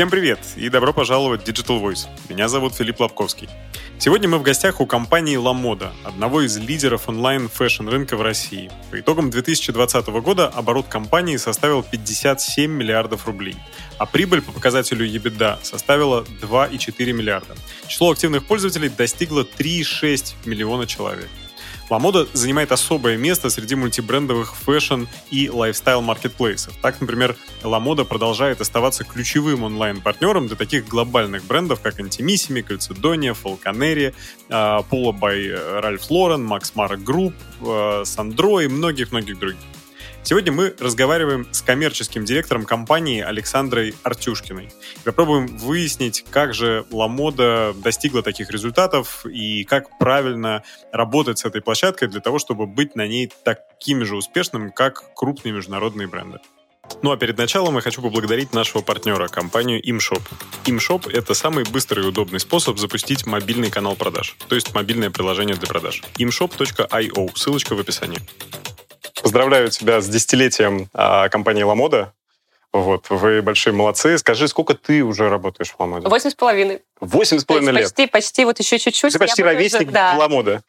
Всем привет и добро пожаловать в Digital Voice. Меня зовут Филипп Лобковский. Сегодня мы в гостях у компании Lamoda, одного из лидеров онлайн- fashion рынка в России. По итогам 2020 года оборот компании составил 57 миллиардов рублей, а прибыль по показателю EBITDA составила 2,4 миллиарда. Число активных пользователей достигло 3,6 миллиона человек. Lamoda занимает особое место среди мультибрендовых fashion и lifestyle -маркетплейсов. Так, например, Lamoda продолжает оставаться ключевым онлайн-партнером для таких глобальных брендов, как Intimissimi, Calzedonia, Falconeri, Polo by Ralph Lauren, Max Mara Group, Sandro и многих-многих других. Сегодня мы разговариваем с коммерческим директором компании Александрой Артюшкиной. Попробуем выяснить, как же Lamoda достигла таких результатов и как правильно работать с этой площадкой для того, чтобы быть на ней такими же успешным, как крупные международные бренды. Ну а перед началом я хочу поблагодарить нашего партнера, компанию ImShop. ImShop — это самый быстрый и удобный способ запустить мобильный канал продаж, то есть мобильное приложение для продаж. imshop.io, ссылочка в описании. Поздравляю тебя с десятилетием а, компании «Ламода». Вот, вы большие молодцы. Скажи, сколько ты уже работаешь в «Ламоде»? Восемь с половиной. Восемь с половиной лет? Почти, почти, вот еще чуть-чуть. Ты почти ровесник уже, да. «Ламода».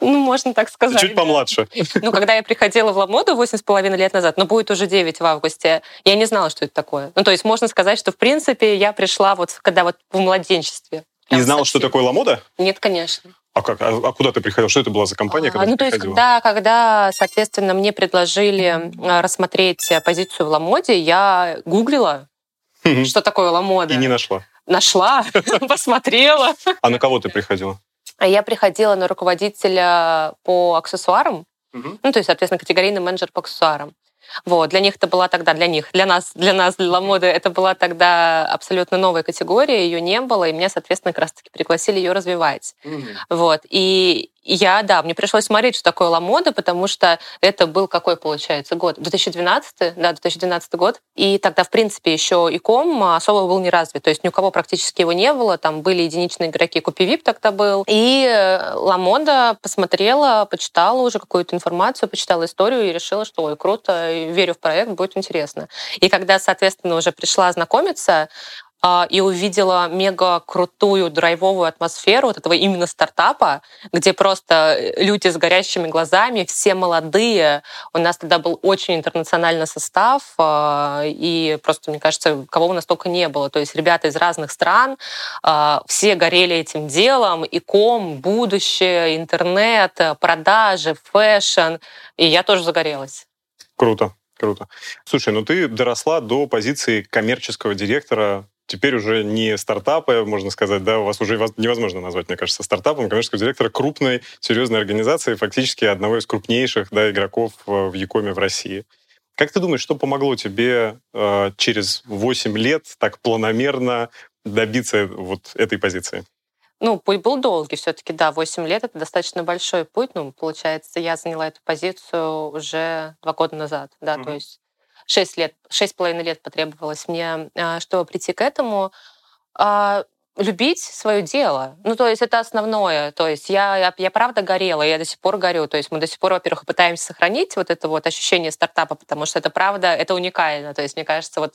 Ну, можно так сказать. Чуть помладше. Ну, когда я приходила в Ламоду восемь с половиной лет назад, но ну, будет уже 9 в августе, я не знала, что это такое. Ну, то есть можно сказать, что, в принципе, я пришла вот когда вот в младенчестве. Не знала, что такое Ламода? Нет, конечно. А как? А, а куда ты приходил? Что это была за компания? А, ну, то есть, когда, когда, соответственно, мне предложили а, рассмотреть позицию в Ламоде, я гуглила, что такое Ламода. И не нашла? Нашла, посмотрела. А на кого ты приходила? Я приходила на руководителя по аксессуарам, ну, то есть, соответственно, категорийный менеджер по аксессуарам. Вот, для них это была тогда, для них, для нас, для нас, для Ламоды, это была тогда абсолютно новая категория, ее не было, и меня, соответственно, как раз-таки пригласили ее развивать. Mm-hmm. Вот, и я, да, мне пришлось смотреть, что такое Ламода, потому что это был какой, получается, год? 2012, да, 2012 год. И тогда, в принципе, еще иком особо был не развит. То есть ни у кого практически его не было. Там были единичные игроки, Купивип тогда был. И э, Ламода посмотрела, почитала уже какую-то информацию, почитала историю и решила, что, ой, круто, верю в проект, будет интересно. И когда, соответственно, уже пришла знакомиться, и увидела мега крутую драйвовую атмосферу вот этого именно стартапа, где просто э, люди с горящими глазами, все молодые. У нас тогда был очень интернациональный состав, а, и просто, мне кажется, кого у нас только не было. То есть ребята из разных стран, а, все горели этим делом, и ком, будущее, интернет, продажи, fashion. И я тоже загорелась. Круто. Круто. Слушай, ну ты доросла до позиции коммерческого директора теперь уже не стартапы, можно сказать, да, у вас уже невозможно назвать, мне кажется, стартапом коммерческого директора крупной, серьезной организации, фактически одного из крупнейших да, игроков в Якоме в России. Как ты думаешь, что помогло тебе э, через 8 лет так планомерно добиться вот этой позиции? Ну, путь был долгий все-таки, да, 8 лет — это достаточно большой путь. Ну, получается, я заняла эту позицию уже два года назад, да, mm-hmm. то есть 6 лет, шесть с половиной лет потребовалось мне, а, чтобы прийти к этому. А, любить свое дело. Ну, то есть это основное. То есть я, я, я правда горела, я до сих пор горю. То есть мы до сих пор, во-первых, пытаемся сохранить вот это вот ощущение стартапа, потому что это правда, это уникально. То есть мне кажется, вот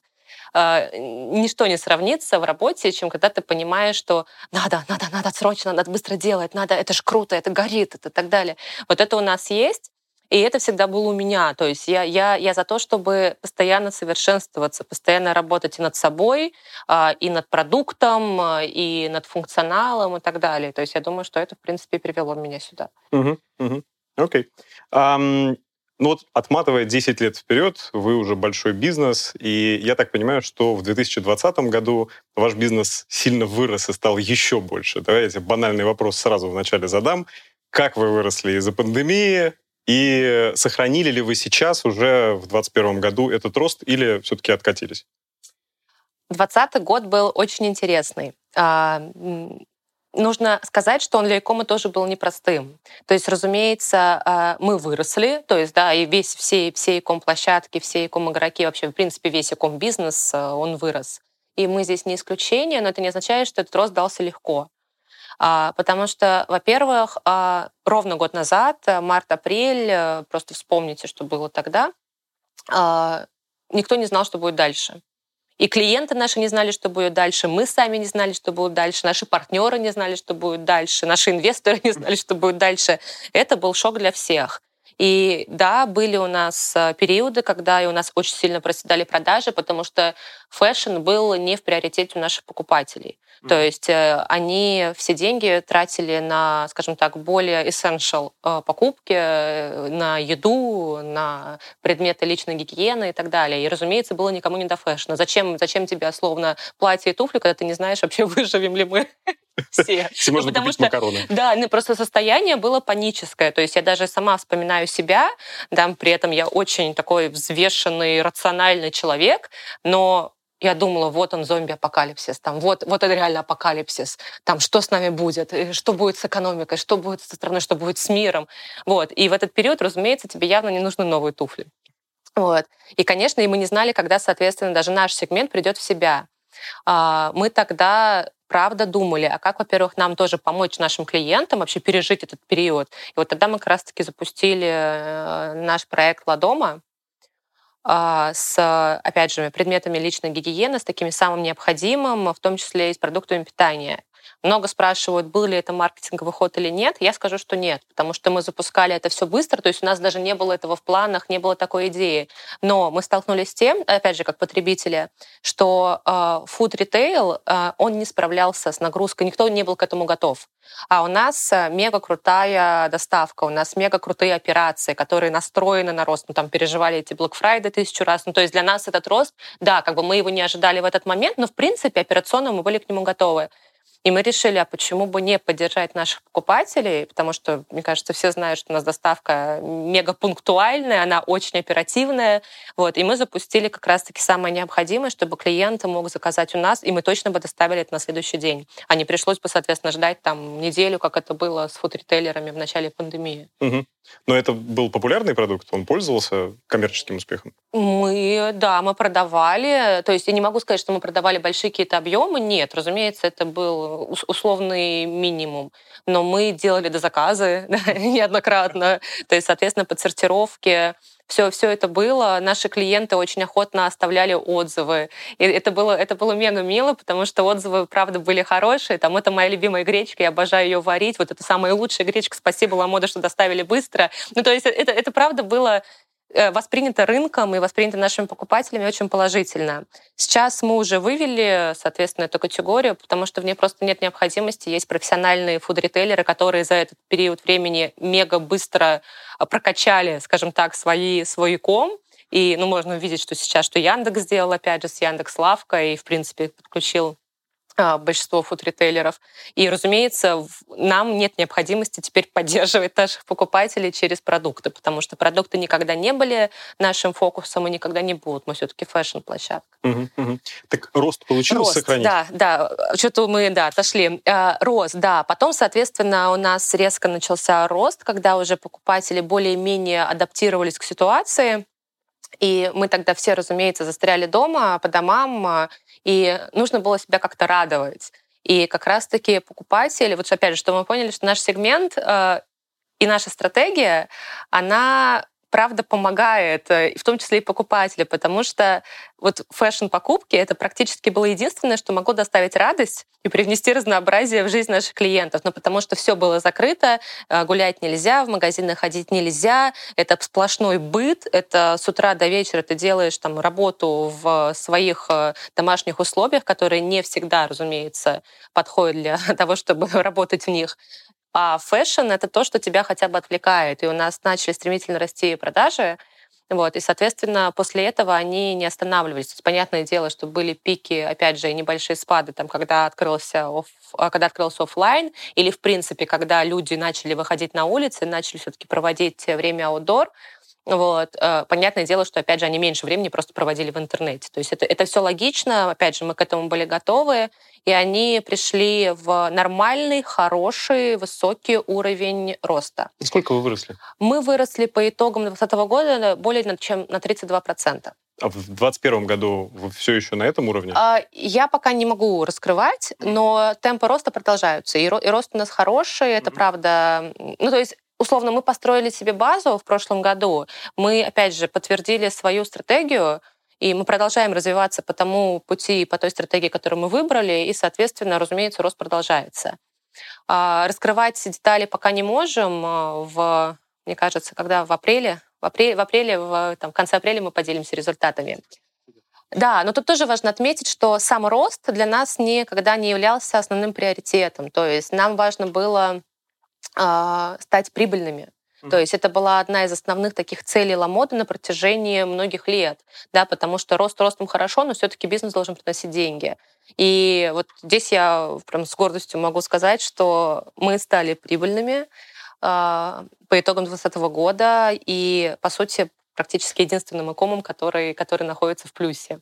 э, ничто не сравнится в работе, чем когда ты понимаешь, что надо, надо, надо срочно, надо быстро делать, надо, это же круто, это горит, это так далее. Вот это у нас есть. И это всегда было у меня. То есть я, я, я за то, чтобы постоянно совершенствоваться, постоянно работать и над собой, а, и над продуктом, а, и над функционалом и так далее. То есть я думаю, что это, в принципе, привело меня сюда. Окей. Uh-huh, uh-huh. okay. um... Ну вот, отматывая 10 лет вперед, вы уже большой бизнес, и я так понимаю, что в 2020 году ваш бизнес сильно вырос и стал еще больше. Давайте банальный вопрос сразу вначале задам. Как вы выросли из-за пандемии? И сохранили ли вы сейчас уже в 2021 году этот рост или все-таки откатились? 2020 год был очень интересный. А, нужно сказать, что он для Икома тоже был непростым. То есть, разумеется, а, мы выросли, то есть, да, и весь, все, все иком-площадки, все иком-игроки, вообще, в принципе, весь иком-бизнес, а, он вырос. И мы здесь не исключение, но это не означает, что этот рост дался легко. А, потому что, во-первых, а, ровно год назад, э, март-апрель, э, просто вспомните, что было тогда, а, никто не знал, что будет дальше. И клиенты наши не знали, что будет дальше, мы сами не знали, что будет дальше, наши партнеры не знали, что будет дальше, наши инвесторы не знали, что будет дальше. Это был шок для всех. И да, были у нас э, периоды, когда и у нас очень сильно проседали продажи, потому что fashion был не в приоритете у наших покупателей. Mm-hmm. То есть э, они все деньги тратили на, скажем так, более essential э, покупки, на еду, на предметы личной гигиены и так далее. И, разумеется, было никому не до fashion а. Зачем, зачем тебе, словно, платье и туфли, когда ты не знаешь, вообще выживем ли мы все. Все можно ну, купить макароны. Да, ну, просто состояние было паническое. То есть я даже сама вспоминаю себя, да, при этом я очень такой взвешенный, рациональный человек, но я думала, вот он, зомби-апокалипсис, там, вот, вот это реально апокалипсис, там, что с нами будет, что будет с экономикой, что будет со страной, что будет с миром. Вот. И в этот период, разумеется, тебе явно не нужны новые туфли. Вот. И, конечно, и мы не знали, когда, соответственно, даже наш сегмент придет в себя. А, мы тогда правда думали, а как, во-первых, нам тоже помочь нашим клиентам вообще пережить этот период. И вот тогда мы как раз-таки запустили э, наш проект «Ладома», а, с, опять же, предметами личной гигиены, с такими самым необходимым, в том числе и с продуктами питания. Много спрашивают, был ли это маркетинговый ход или нет. Я скажу, что нет, потому что мы запускали это все быстро, то есть у нас даже не было этого в планах, не было такой идеи. Но мы столкнулись с тем, опять же, как потребители, что э, food retail, э, он не справлялся с нагрузкой, никто не был к этому готов. А у нас э, мега крутая доставка, у нас мега крутые операции, которые настроены на рост. Мы там переживали эти Black Friday тысячу раз. Ну, то есть для нас этот рост, да, как бы мы его не ожидали в этот момент, но в принципе операционно мы были к нему готовы. И мы решили, а почему бы не поддержать наших покупателей, потому что, мне кажется, все знают, что у нас доставка мега пунктуальная, она очень оперативная. Вот. И мы запустили как раз-таки самое необходимое, чтобы клиент мог заказать у нас, и мы точно бы доставили это на следующий день. А не пришлось бы, соответственно, ждать там неделю, как это было с фуд-ритейлерами в начале пандемии. Угу. Но это был популярный продукт, он пользовался коммерческим успехом? Мы, да, мы продавали. То есть я не могу сказать, что мы продавали большие какие-то объемы. Нет, разумеется, это был условный минимум. Но мы делали до заказы неоднократно. То есть, соответственно, по сортировке все, все это было. Наши клиенты очень охотно оставляли отзывы. И это было, это было мега мило, потому что отзывы, правда, были хорошие. Там, это моя любимая гречка, я обожаю ее варить. Вот это самая лучшая гречка. Спасибо, Ламода, что доставили быстро. Ну, то есть это, это правда было воспринято рынком и воспринято нашими покупателями очень положительно. Сейчас мы уже вывели, соответственно, эту категорию, потому что в ней просто нет необходимости. Есть профессиональные фуд-ритейлеры, которые за этот период времени мега быстро э, прокачали, скажем так, свои, свой ком, и ну, можно увидеть, что сейчас, что Яндекс сделал, опять же, с Яндекс Лавка, и, в принципе, подключил большинство фуд-ритейлеров. И, разумеется, нам нет необходимости теперь поддерживать наших покупателей через продукты, потому что продукты никогда не были нашим фокусом и никогда не будут. Мы все-таки фэшн-площадка. Угу, угу. Так рост получилось рост, сохранить? Да, да. Что-то мы, да, отошли. А, рост, да. Потом, соответственно, у нас резко начался рост, когда уже покупатели более-менее адаптировались к ситуации. И мы тогда все, разумеется, застряли дома, по домам, и нужно было себя как-то радовать. И как раз-таки покупатели, вот опять же, что мы поняли, что наш сегмент э, и наша стратегия, она правда помогает, э, в том числе и покупателю, потому что вот фэшн-покупки — это практически было единственное, что могло доставить радость и привнести разнообразие в жизнь наших клиентов. Но ну, потому что все было закрыто, э, гулять нельзя, в магазины ходить нельзя, это сплошной быт, это с утра до вечера ты делаешь там работу в своих э, домашних условиях, которые не всегда, разумеется, подходят для того, чтобы работать в них. А фэшн — это то, что тебя хотя бы отвлекает. И у нас начали стремительно расти продажи, вот, и, соответственно, после этого они не останавливались. То есть, понятное дело, что были пики, опять же, и небольшие спады, там, когда, открылся оф, а, когда открылся офлайн, или, в принципе, когда люди начали выходить на улицы, начали все-таки проводить время outdoor, вот. Э, понятное дело, что, опять же, они меньше времени просто проводили в интернете. То есть это, это все логично, опять же, мы к этому были готовы, и они пришли в нормальный, хороший, высокий уровень роста. И сколько вы выросли? Мы выросли по итогам 2020 года более чем на 32%. А в 2021 году вы все еще на этом уровне? А, я пока не могу раскрывать, но темпы роста продолжаются. И, рост у нас хороший, это mm-hmm. правда. Ну, то есть условно, мы построили себе базу в прошлом году, мы, опять же, подтвердили свою стратегию, И мы продолжаем развиваться по тому пути, по той стратегии, которую мы выбрали, и, соответственно, разумеется, рост продолжается. А, раскрывать детали пока не можем. А, в, мне кажется, когда в апреле, в апреле, в, апреле, в там, конце апреля мы поделимся результатами. Да, но тут тоже важно отметить, что сам рост для нас никогда не являлся основным приоритетом. То есть нам важно было э, стать прибыльными. Mm-hmm. То есть это была одна из основных таких целей Ламоды на протяжении многих лет, да, потому что рост ростом хорошо, но все-таки бизнес должен приносить деньги. И вот здесь я прям с гордостью могу сказать, что мы стали прибыльными э, по итогам 2020 года и, по сути, практически единственным икомом, который, который находится в плюсе.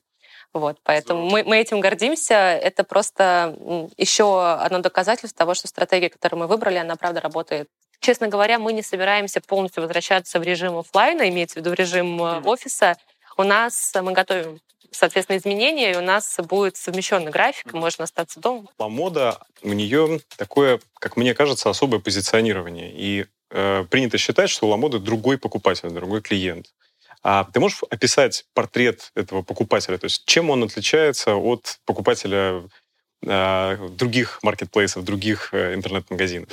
Вот, поэтому мы, мы этим гордимся. Это просто еще одно доказательство того, что стратегия, которую мы выбрали, она правда работает. Честно говоря, мы не собираемся полностью возвращаться в режим офлайна, имеется в виду в режим mm-hmm. офиса. У нас мы готовим соответственно, изменения, и у нас будет совмещенный график, можно остаться дома. Мода, у нее такое, как мне кажется, особое позиционирование. И э, принято считать, что у Ламоды другой покупатель, другой клиент. А ты можешь описать портрет этого покупателя? То есть чем он отличается от покупателя э, других маркетплейсов, других э, интернет-магазинов?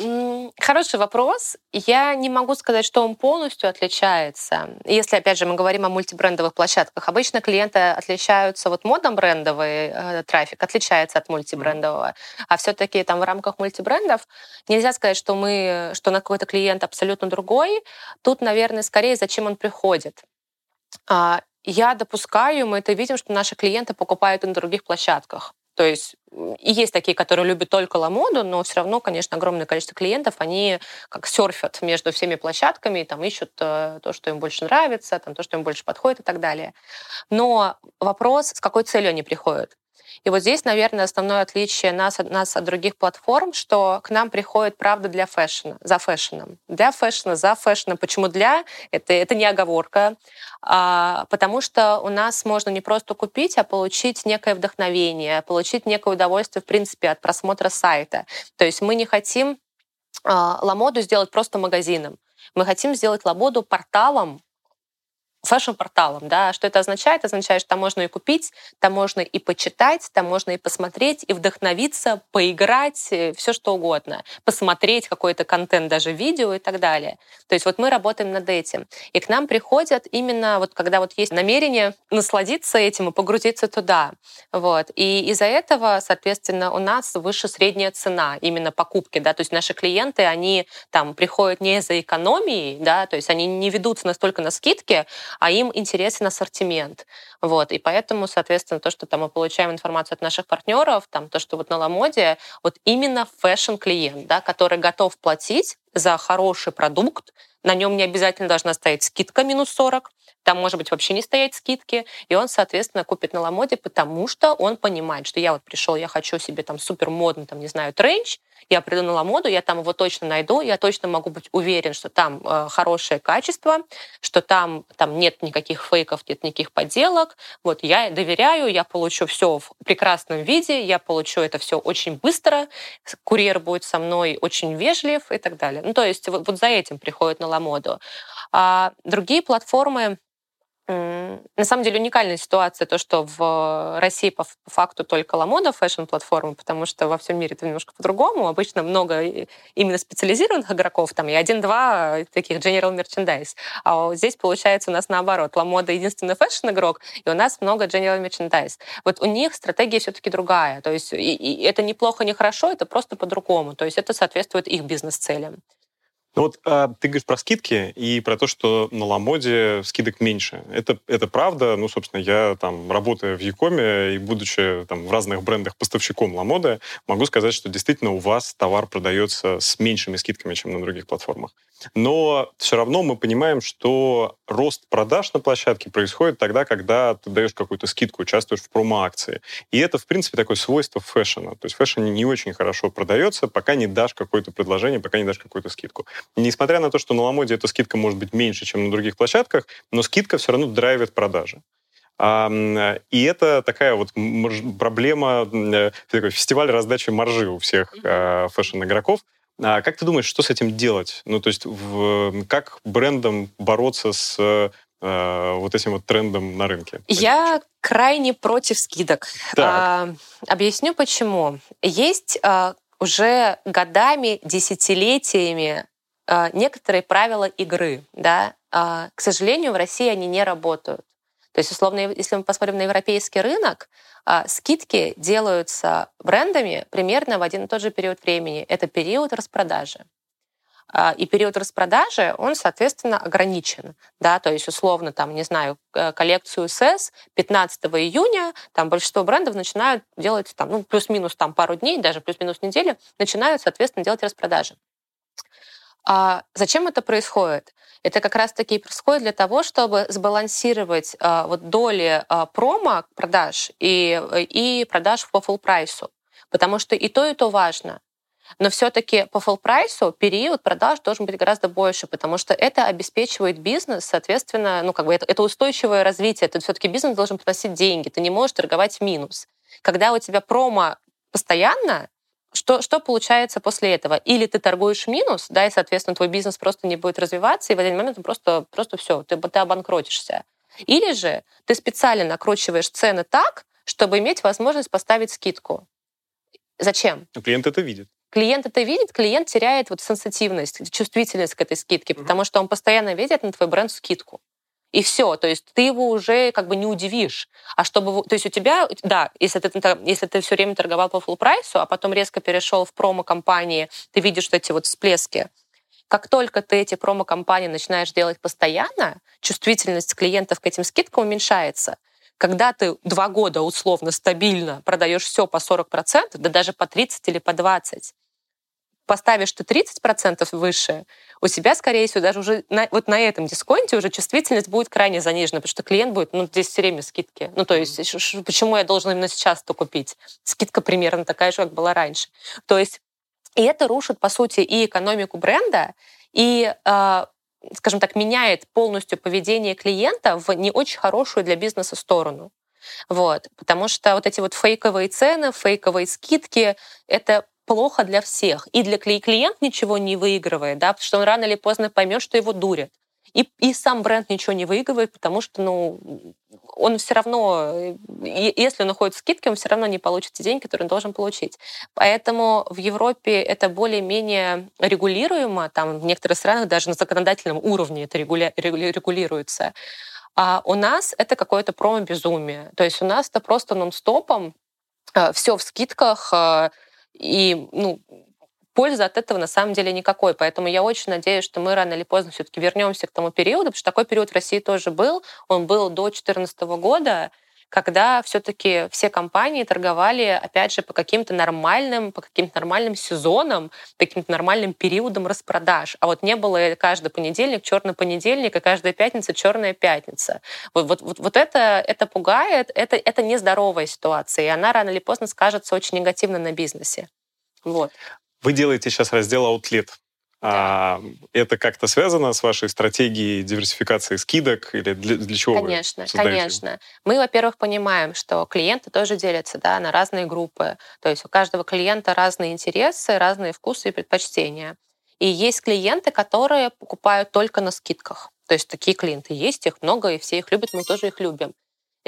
Хороший вопрос. Я не могу сказать, что он полностью отличается. Если, опять же, мы говорим о мультибрендовых площадках, обычно клиенты отличаются, вот модно брендовый э, трафик отличается от мультибрендового, а все-таки там в рамках мультибрендов нельзя сказать, что мы, что на какой-то клиент абсолютно другой. Тут, наверное, скорее, зачем он приходит. А, я допускаю, мы это видим, что наши клиенты покупают и на других площадках. То есть и есть такие, которые любят только ламоду, но все равно, конечно, огромное количество клиентов, они как серфят между всеми площадками, там ищут э, то, что им больше нравится, там, то, что им больше подходит и так далее. Но вопрос, с какой целью они приходят. И вот здесь, наверное, основное отличие нас, нас от других платформ, что к нам приходит правда для фэшна, за фэшном. Для фэшна, за фэшном. Почему для? Это, это не оговорка. А, потому что у нас можно не просто купить, а получить некое вдохновение, получить некое удовольствие, в принципе, от просмотра сайта. То есть мы не хотим а, Ламоду сделать просто магазином. Мы хотим сделать Ламоду порталом, фэшн-порталом. Да? Что это означает? Означает, что там можно и купить, там можно и почитать, там можно и посмотреть, и вдохновиться, поиграть, э, все что угодно. Посмотреть какой-то контент, даже видео и так далее. То есть вот мы работаем над этим. И к нам приходят именно вот когда вот есть намерение насладиться этим и погрузиться туда. Вот. И из-за этого, соответственно, у нас выше средняя цена именно покупки. Да? То есть наши клиенты, они там приходят не за экономией, да? то есть они не ведутся настолько на скидки, а им интересен ассортимент. Вот. И поэтому, соответственно, то, что там мы получаем информацию от наших партнеров, там, то, что вот на Ламоде, вот именно фэшн-клиент, да, который готов платить за хороший продукт, на нем не обязательно должна стоять скидка минус 40, там может быть вообще не стоять скидки, и он, соответственно, купит на Ламоде, потому что он понимает, что я вот пришел, я хочу себе там супер модный, там, не знаю, тренч, я приду на Ламоду, я там его точно найду, я точно могу быть уверен, что там э, хорошее качество, что там, там нет никаких фейков, нет никаких подделок. Вот я доверяю, я получу все в прекрасном виде, я получу это все очень быстро, курьер будет со мной очень вежлив и так далее. Ну, то есть вот, вот за этим приходит на Ламоду. А другие платформы, на самом деле уникальная ситуация, то, что в России по факту только Ламода фэшн-платформа, потому что во всем мире это немножко по-другому. Обычно много именно специализированных игроков, там и один-два таких general merchandise. А здесь, получается, у нас наоборот. Ламода единственный фэшн-игрок, и у нас много general merchandise. Вот у них стратегия все-таки другая. То есть и, и это неплохо, не хорошо, это просто по-другому. То есть это соответствует их бизнес-целям. Ну вот а, ты говоришь про скидки и про то, что на Ламоде скидок меньше. Это, это правда. Ну, собственно, я там, работая в e-com е и будучи там в разных брендах поставщиком Ламоды, могу сказать, что действительно у вас товар продается с меньшими скидками, чем на других платформах. Но все равно мы понимаем, что рост продаж на площадке происходит тогда, когда ты даешь какую-то скидку, участвуешь в промо-акции. И это, в принципе, такое свойство фэшена. То есть фэшн не очень хорошо продается, пока не дашь какое-то предложение, пока не дашь какую-то скидку. Несмотря на то, что на Ламоде эта скидка может быть меньше, чем на других площадках, но скидка все равно драйвит продажи. И это такая вот проблема, э, такой фестиваль раздачи маржи у всех э, фэшн-игроков. А как ты думаешь, что с этим делать? Ну, то есть, в, как брендам бороться с э, вот этим вот трендом на рынке? Я крайне против скидок. А, объясню почему. Есть а, уже годами, десятилетиями некоторые правила игры. Да? А, к сожалению, в России они не работают. То есть, условно, если мы посмотрим на европейский рынок, а, скидки делаются брендами примерно в один и тот же период времени. Это период распродажи. А, и период распродажи, он, соответственно, ограничен. Да? То есть, условно, там, не знаю, коллекцию СС 15 июня, там большинство брендов начинают делать там, ну, плюс-минус там пару дней, даже плюс-минус недели, начинают, соответственно, делать распродажи. А зачем это происходит? Это как раз-таки происходит для того, чтобы сбалансировать а, вот доли а, промо продаж и, и продаж по full прайсу. Потому что и то, и то важно. Но все-таки по full прайсу период продаж должен быть гораздо больше, потому что это обеспечивает бизнес, соответственно, ну как бы это, это устойчивое развитие. Это все-таки бизнес должен приносить деньги. Ты не можешь торговать в минус. Когда у тебя промо постоянно, что, что получается после этого? Или ты торгуешь минус, да, и, соответственно, твой бизнес просто не будет развиваться, и в один момент он просто, просто все, ты, ты обанкротишься. Или же ты специально накручиваешь цены так, чтобы иметь возможность поставить скидку. Зачем? Клиент это видит. Клиент это видит, клиент теряет вот сенситивность, чувствительность к этой скидке, mm-hmm. потому что он постоянно видит на твой бренд скидку. И все, то есть ты его уже как бы не удивишь. А чтобы, то есть у тебя, да, если ты, если ты все время торговал по full прайсу, а потом резко перешел в промо-компании, ты видишь что эти вот всплески. Как только ты эти промо-компании начинаешь делать постоянно, чувствительность клиентов к этим скидкам уменьшается. Когда ты два года условно стабильно продаешь все по 40%, да даже по 30 или по 20, поставишь ты 30% выше, у тебя, скорее всего, даже уже на, вот на этом дисконте уже чувствительность будет крайне занижена, потому что клиент будет, ну, здесь все время скидки. Ну, то есть, почему я должен именно сейчас это купить? Скидка примерно такая же, как была раньше. То есть, и это рушит, по сути, и экономику бренда, и э, скажем так, меняет полностью поведение клиента в не очень хорошую для бизнеса сторону. Вот. Потому что вот эти вот фейковые цены, фейковые скидки — это плохо для всех. И для клиент ничего не выигрывает, да, потому что он рано или поздно поймет, что его дурят. И, и сам бренд ничего не выигрывает, потому что ну, он все равно, если он уходит в скидки, он все равно не получит те деньги, которые он должен получить. Поэтому в Европе это более-менее регулируемо, там в некоторых странах даже на законодательном уровне это регуля- регулируется. А у нас это какое-то промо-безумие. То есть у нас это просто нон-стопом, э, все в скидках, э, и ну, пользы от этого на самом деле никакой. Поэтому я очень надеюсь, что мы рано или поздно все-таки вернемся к тому периоду, потому что такой период в России тоже был. Он был до 2014 года, когда все-таки все компании торговали, опять же, по каким-то нормальным, по каким-то нормальным сезонам, по каким-то нормальным периодам распродаж. А вот не было каждый понедельник черный понедельник, и каждая пятница черная пятница. Вот, вот, вот, вот это, это пугает, это, это нездоровая ситуация, и она рано или поздно скажется очень негативно на бизнесе. Вот. Вы делаете сейчас раздел Outlet. А, это как-то связано с вашей стратегией диверсификации скидок или для, для чего Конечно, вы конечно. Мы, во-первых, понимаем, что клиенты тоже делятся да, на разные группы. То есть у каждого клиента разные интересы, разные вкусы и предпочтения. И есть клиенты, которые покупают только на скидках. То есть такие клиенты есть, их много, и все их любят, мы тоже их любим.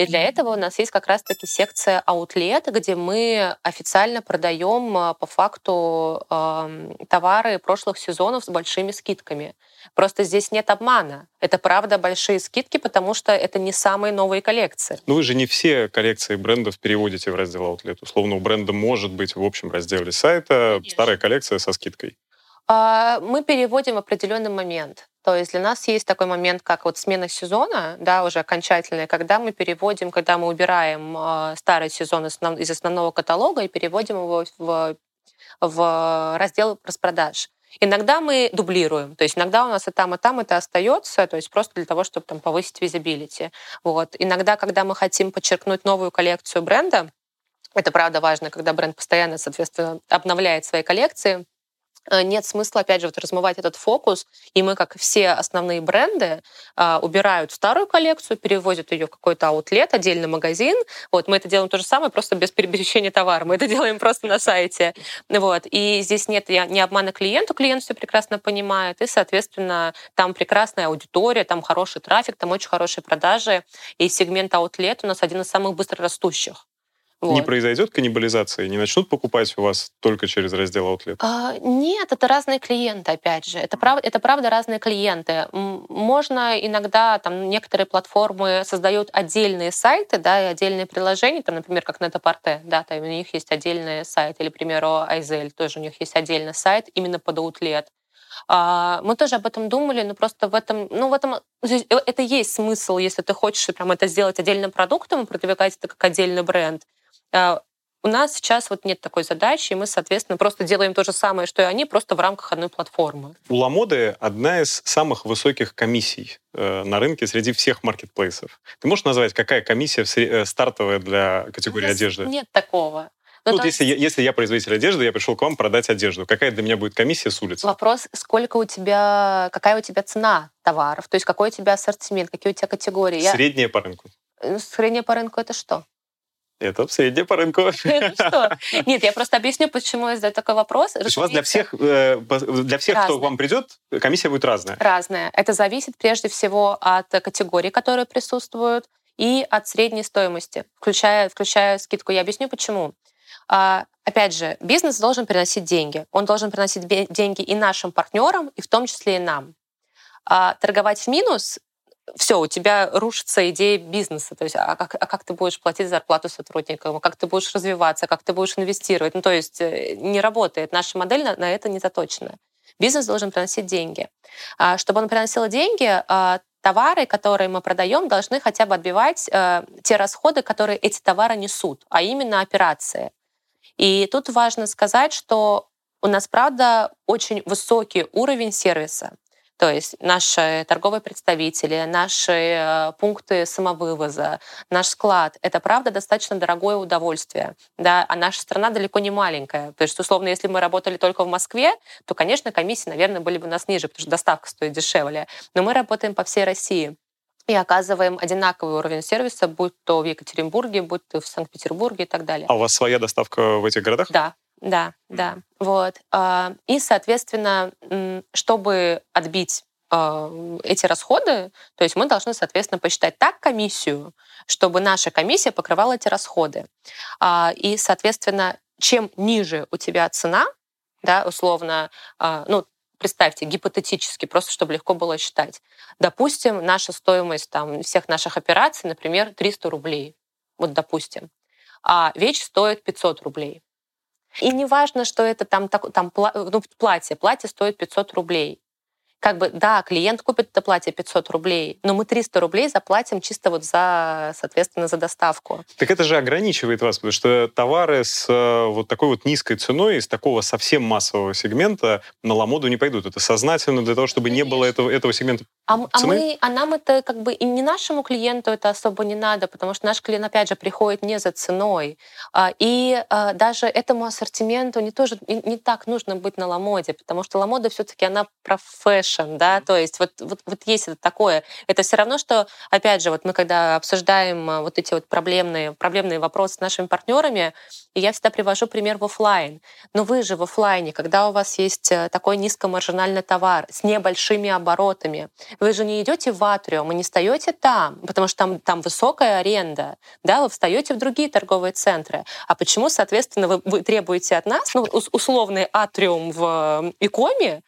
И для этого у нас есть как раз-таки секция Outlet, где мы официально продаем а, по факту товары прошлых сезонов с большими скидками. Просто здесь нет обмана. Это правда большие скидки, потому что это не самые новые коллекции. Ну вы же не все коллекции брендов переводите в раздел Outlet. Условно, у бренда может быть в общем разделе сайта Конечно. старая коллекция со скидкой. А, мы переводим в определенный момент. То есть для нас есть такой момент, как вот смена сезона, да, уже окончательная, когда мы переводим, когда мы убираем э, старый сезон из, основного каталога и переводим его в, в раздел распродаж. Иногда мы дублируем, то есть иногда у нас и там, и там это остается, то есть просто для того, чтобы там повысить визибилити. Вот. Иногда, когда мы хотим подчеркнуть новую коллекцию бренда, это правда важно, когда бренд постоянно, соответственно, обновляет свои коллекции, нет смысла, опять же, вот размывать этот фокус, и мы, как все основные бренды, а, убирают старую коллекцию, перевозят ее в какой-то аутлет, отдельный магазин. Вот, мы это делаем то же самое, просто без перемещения товара. Мы это делаем просто на сайте. Вот, и здесь нет ни обмана клиенту, клиент все прекрасно понимает, и, соответственно, там прекрасная аудитория, там хороший трафик, там очень хорошие продажи, и сегмент аутлет у нас один из самых быстрорастущих. Вот. Не произойдет каннибализация? Не начнут покупать у вас только через раздел Outlet? А, нет, это разные клиенты, опять же. Это, прав, это правда разные клиенты. Можно иногда, там, некоторые платформы создают отдельные сайты, да, и отдельные приложения, там, например, как Net-a-Porter, да, там у них есть отдельный сайт, или, к примеру, Айзель, тоже у них есть отдельный сайт именно под Outlet. А, мы тоже об этом думали, но просто в этом, ну, в этом э, это есть смысл, если ты хочешь прям это сделать отдельным продуктом и продвигать это как отдельный бренд. А, у нас сейчас вот нет такой задачи, и мы, соответственно, просто делаем то же самое, что и они, просто в рамках одной платформы. У Ламоды одна из самых высоких комиссий э, на рынке среди всех маркетплейсов. Ты можешь назвать, какая комиссия э, стартовая для категории Здесь одежды? Нет такого. Ну, вот если, я, если я производитель одежды, я пришел к вам продать одежду, какая для меня будет комиссия с улицы? Вопрос, сколько у тебя, какая у тебя цена товаров, то есть какой у тебя ассортимент, какие у тебя категории. Средняя я... по рынку. Э, средняя по рынку это что? Это средняя по рынку. Нет, я просто объясню, почему я задаю такой вопрос. То есть у вас для всех, э, для всех кто к вам придет, комиссия будет разная? Разная. Это зависит прежде всего от категории, которые присутствуют, и от средней стоимости, включая, включая скидку. Я объясню, почему. А, опять же, бизнес должен приносить деньги. Он должен приносить деньги и нашим партнерам, и в том числе и нам. А торговать в минус все, у тебя рушится идея бизнеса. То есть, а как, а как ты будешь платить зарплату сотрудникам, как ты будешь развиваться, как ты будешь инвестировать. Ну, то есть э, не работает. Наша модель на, на это не заточена. Бизнес должен приносить деньги. А, чтобы он приносил деньги, а, товары, которые мы продаем, должны хотя бы отбивать а, те расходы, которые эти товары несут, а именно операции. И тут важно сказать, что у нас, правда, очень высокий уровень сервиса. То есть наши торговые представители, наши э, пункты самовывоза, наш склад — это, правда, достаточно дорогое удовольствие. Да? А наша страна далеко не маленькая. То есть, условно, если мы работали только в Москве, то, конечно, комиссии, наверное, были бы у нас ниже, потому что доставка стоит дешевле. Но мы работаем по всей России и оказываем одинаковый уровень сервиса, будь то в Екатеринбурге, будь то в Санкт-Петербурге и так далее. А у вас своя доставка в этих городах? Да, да, да. Вот. А, и, соответственно, чтобы отбить а, эти расходы, то есть мы должны, соответственно, посчитать так комиссию, чтобы наша комиссия покрывала эти расходы. А, и, соответственно, чем ниже у тебя цена, да, условно, ну, представьте, гипотетически, просто чтобы легко было считать. Допустим, наша стоимость там, всех наших операций, например, 300 рублей. Вот допустим. А вещь стоит 500 рублей. И не важно, что это там, там ну, платье. Платье стоит 500 рублей как бы, да, клиент купит это платье 500 рублей, но мы 300 рублей заплатим чисто вот за, соответственно, за доставку. Так это же ограничивает вас, потому что товары с э, вот такой вот низкой ценой, из такого совсем массового сегмента на ламоду не пойдут. Это сознательно для того, чтобы Конечно. не было этого, этого сегмента а, а, мы, а нам это как бы и не нашему клиенту это особо не надо, потому что наш клиент, опять же, приходит не за ценой. А, и а, даже этому ассортименту не, тоже, не, не так нужно быть на ламоде, потому что ламода все таки она про фэшн, passion, да, то есть вот, вот, вот есть это такое. Это все равно, что, опять же, вот мы когда обсуждаем а, вот эти вот проблемные, проблемные вопросы с нашими партнерами, я всегда привожу пример в офлайн. Но вы же в офлайне, когда у вас есть э, такой низкомаржинальный товар с небольшими оборотами, вы же не идете в атриум и не встаете там, потому что там, там высокая аренда, да, вы встаете в другие торговые центры. А почему, соответственно, вы, вы требуете от нас, ну, условный атриум в икоме,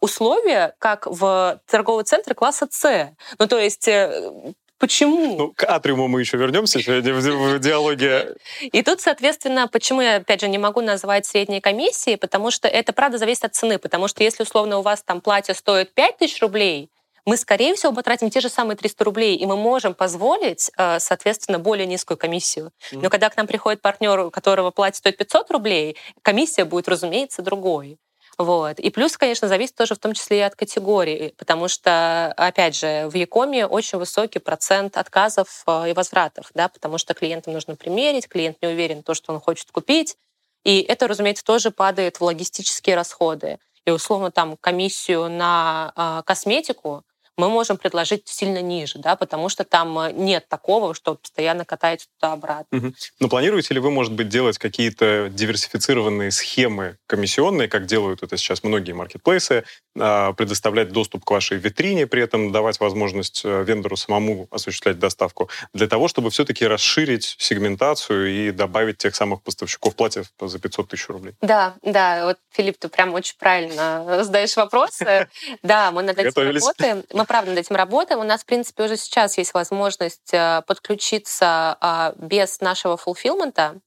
условия, как в торговый центр класса С. Ну, то есть э, Почему? Ну, к атриуму мы еще вернемся сегодня в диалоге. И тут, соответственно, почему я, опять же, не могу назвать средней комиссии, потому что это, правда, зависит от цены. Потому что если, условно, у вас там платье стоит 5 тысяч рублей, мы, скорее всего, потратим те же самые 300 рублей, и мы можем позволить, э, соответственно, более низкую комиссию. Но когда к нам приходит партнер, у которого платье стоит 500 рублей, комиссия будет, разумеется, другой. Вот. И плюс, конечно, зависит тоже в том числе и от категории, потому что, опять же, в Якоме очень высокий процент отказов э, и возвратов, да, потому что клиентам нужно примерить, клиент не уверен в том, что он хочет купить, И это, разумеется, тоже падает в логистические расходы. И условно там комиссию на э, косметику мы можем предложить сильно ниже, да, потому что там э, нет такого, что постоянно катаете туда-обратно. Угу. Но планируете ли вы, может быть, делать какие-то диверсифицированные схемы комиссионные, как делают это сейчас многие маркетплейсы, а, предоставлять доступ к вашей витрине, при этом давать возможность э, вендору самому осуществлять доставку, для того, чтобы все-таки расширить сегментацию и добавить тех самых поставщиков платьев за 500 тысяч рублей? Да, да, вот, Филипп, ты прям очень правильно задаешь вопросы. Да, мы над этим работаем мы, правда, над этим работаем. У нас, в принципе, уже сейчас есть возможность э, подключиться а, без нашего фулфилмента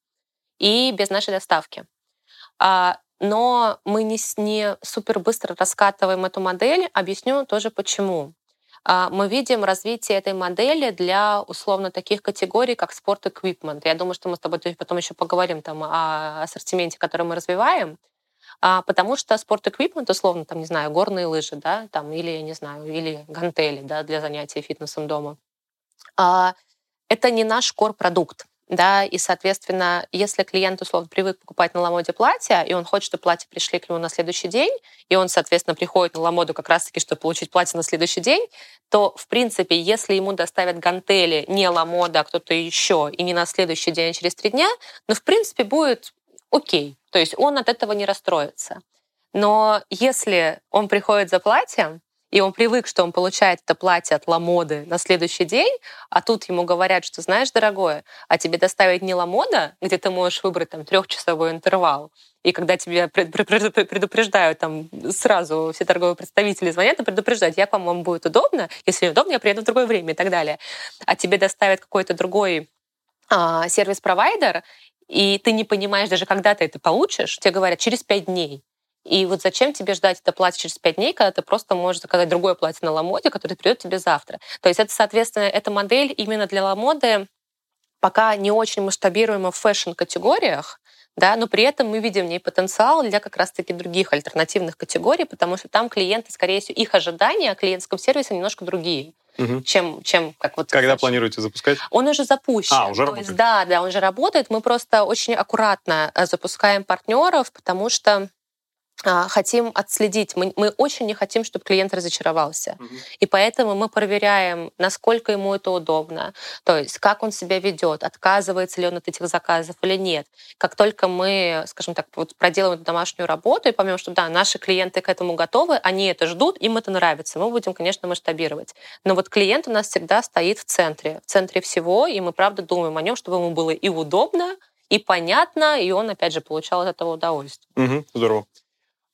и без нашей доставки. А, но мы не, не супер быстро раскатываем эту модель. Объясню тоже почему. А, мы видим развитие этой модели для условно таких категорий, как спорт-эквипмент. Я думаю, что мы с тобой потом еще поговорим там о ассортименте, который мы развиваем. А, потому что спорт-эквипмент, условно, там, не знаю, горные лыжи, да, там, или, я не знаю, или гантели, да, для занятий фитнесом дома, а, это не наш core-продукт. Да, и, соответственно, если клиент, условно, привык покупать на Ламоде платье, и он хочет, чтобы платье пришли к нему на следующий день, и он, соответственно, приходит на Ламоду как раз-таки, чтобы получить платье на следующий день, то, в принципе, если ему доставят гантели не Ламода, а кто-то еще, и не на следующий день, а через три дня, ну, в принципе, будет окей. То есть он от этого не расстроится. Но если он приходит за платьем, и он привык, что он получает это платье от Ламоды на следующий день, а тут ему говорят, что, знаешь, дорогое, а тебе доставить не Ламода, где ты можешь выбрать там трехчасовой интервал, и когда тебе предупреждают, там сразу все торговые представители звонят и предупреждают, я, по вам будет удобно, если неудобно, я приеду в другое время и так далее. А тебе доставят какой-то другой а, сервис-провайдер, и ты не понимаешь даже, когда ты это получишь, тебе говорят через пять дней. И вот зачем тебе ждать это платье через пять дней, когда ты просто можешь заказать другое платье на Ламоде, которое придет тебе завтра. То есть это, соответственно, эта модель именно для Ламоды пока не очень масштабируема в фэшн-категориях, да, но при этом мы видим в ней потенциал для как раз-таки других альтернативных категорий, потому что там клиенты, скорее всего, их ожидания о клиентском сервисе немножко другие угу. чем, чем как вот... Когда планируете запускать? Он уже запущен. А, уже работает? Есть, да, да, он уже работает. Мы просто очень аккуратно э, запускаем партнеров, потому что хотим отследить. Мы, мы очень не хотим, чтобы клиент разочаровался. Угу. И поэтому мы проверяем, насколько ему это удобно, то есть как он себя ведет, отказывается ли он от этих заказов или нет. Как только мы, скажем так, вот проделаем домашнюю работу и поймем, что да, наши клиенты к этому готовы, они это ждут, им это нравится, мы будем, конечно, масштабировать. Но вот клиент у нас всегда стоит в центре, в центре всего, и мы правда думаем о нем, чтобы ему было и удобно, и понятно, и он, опять же, получал от этого удовольствие. Угу, здорово.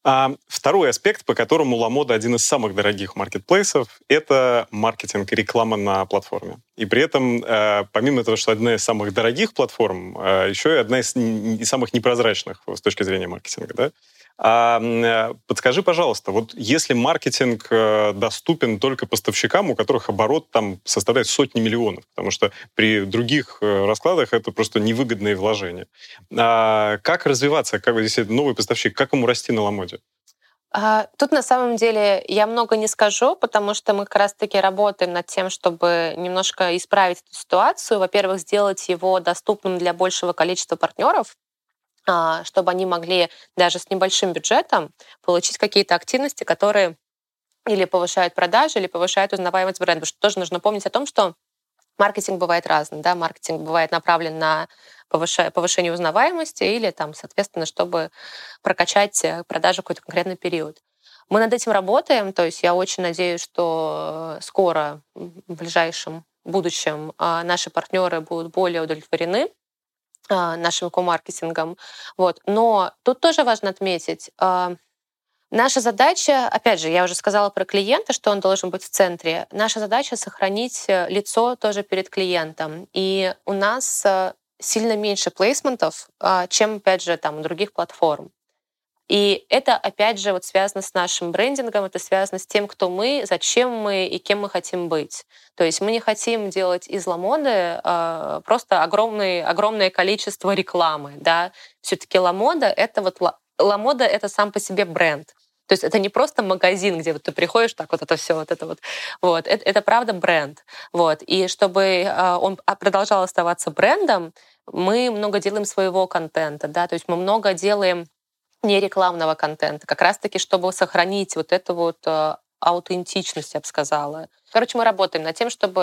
А второй аспект, по которому Ламода один из самых дорогих маркетплейсов, это маркетинг и реклама на платформе. И при этом, э, помимо того, что одна из самых дорогих платформ, э, еще и одна из самых непрозрачных с точки зрения маркетинга. Да? А, э, подскажи, пожалуйста, вот если маркетинг э, доступен только поставщикам, у которых оборот там составляет сотни миллионов, потому что при других э, раскладах это просто невыгодные вложения. А как развиваться, как если новый поставщик, как ему расти на Ламоде? А, тут на самом деле я много не скажу, потому что мы как раз-таки работаем над тем, чтобы немножко исправить эту ситуацию. Во-первых, сделать его доступным для большего количества партнеров, чтобы они могли даже с небольшим бюджетом получить какие-то активности, которые или повышают продажи, или повышают узнаваемость бренда. Потому что тоже нужно помнить о том, что маркетинг бывает разный. Да? Маркетинг бывает направлен на повышение узнаваемости или, там, соответственно, чтобы прокачать э, продажи в какой-то конкретный период. Мы над этим работаем, то есть я очень надеюсь, что скоро, в ближайшем будущем, а, наши партнеры будут более удовлетворены а, нашим комаркетингом. Вот. Но тут тоже важно отметить, а, наша задача, опять же, я уже сказала про клиента, что он должен быть в центре. Наша задача сохранить э, лицо тоже перед клиентом. И у нас э, сильно меньше плейсментов, а, чем, опять же, там, у других платформ. И это, опять же, вот связано с нашим брендингом, это связано с тем, кто мы, зачем мы и кем мы хотим быть. То есть мы не хотим делать из Ламоды э, просто огромное, огромное количество рекламы. Да? Все-таки Ламода — это вот Ламода — это сам по себе бренд. То есть это не просто магазин, где вот ты приходишь, так вот это все, вот это вот. Вот. Это, это правда бренд. Вот. И чтобы э, он продолжал оставаться брендом, мы много делаем своего контента, да, то есть мы много делаем не рекламного контента, как раз-таки, чтобы сохранить вот эту вот э, аутентичность, я бы сказала. Короче, мы работаем над тем, чтобы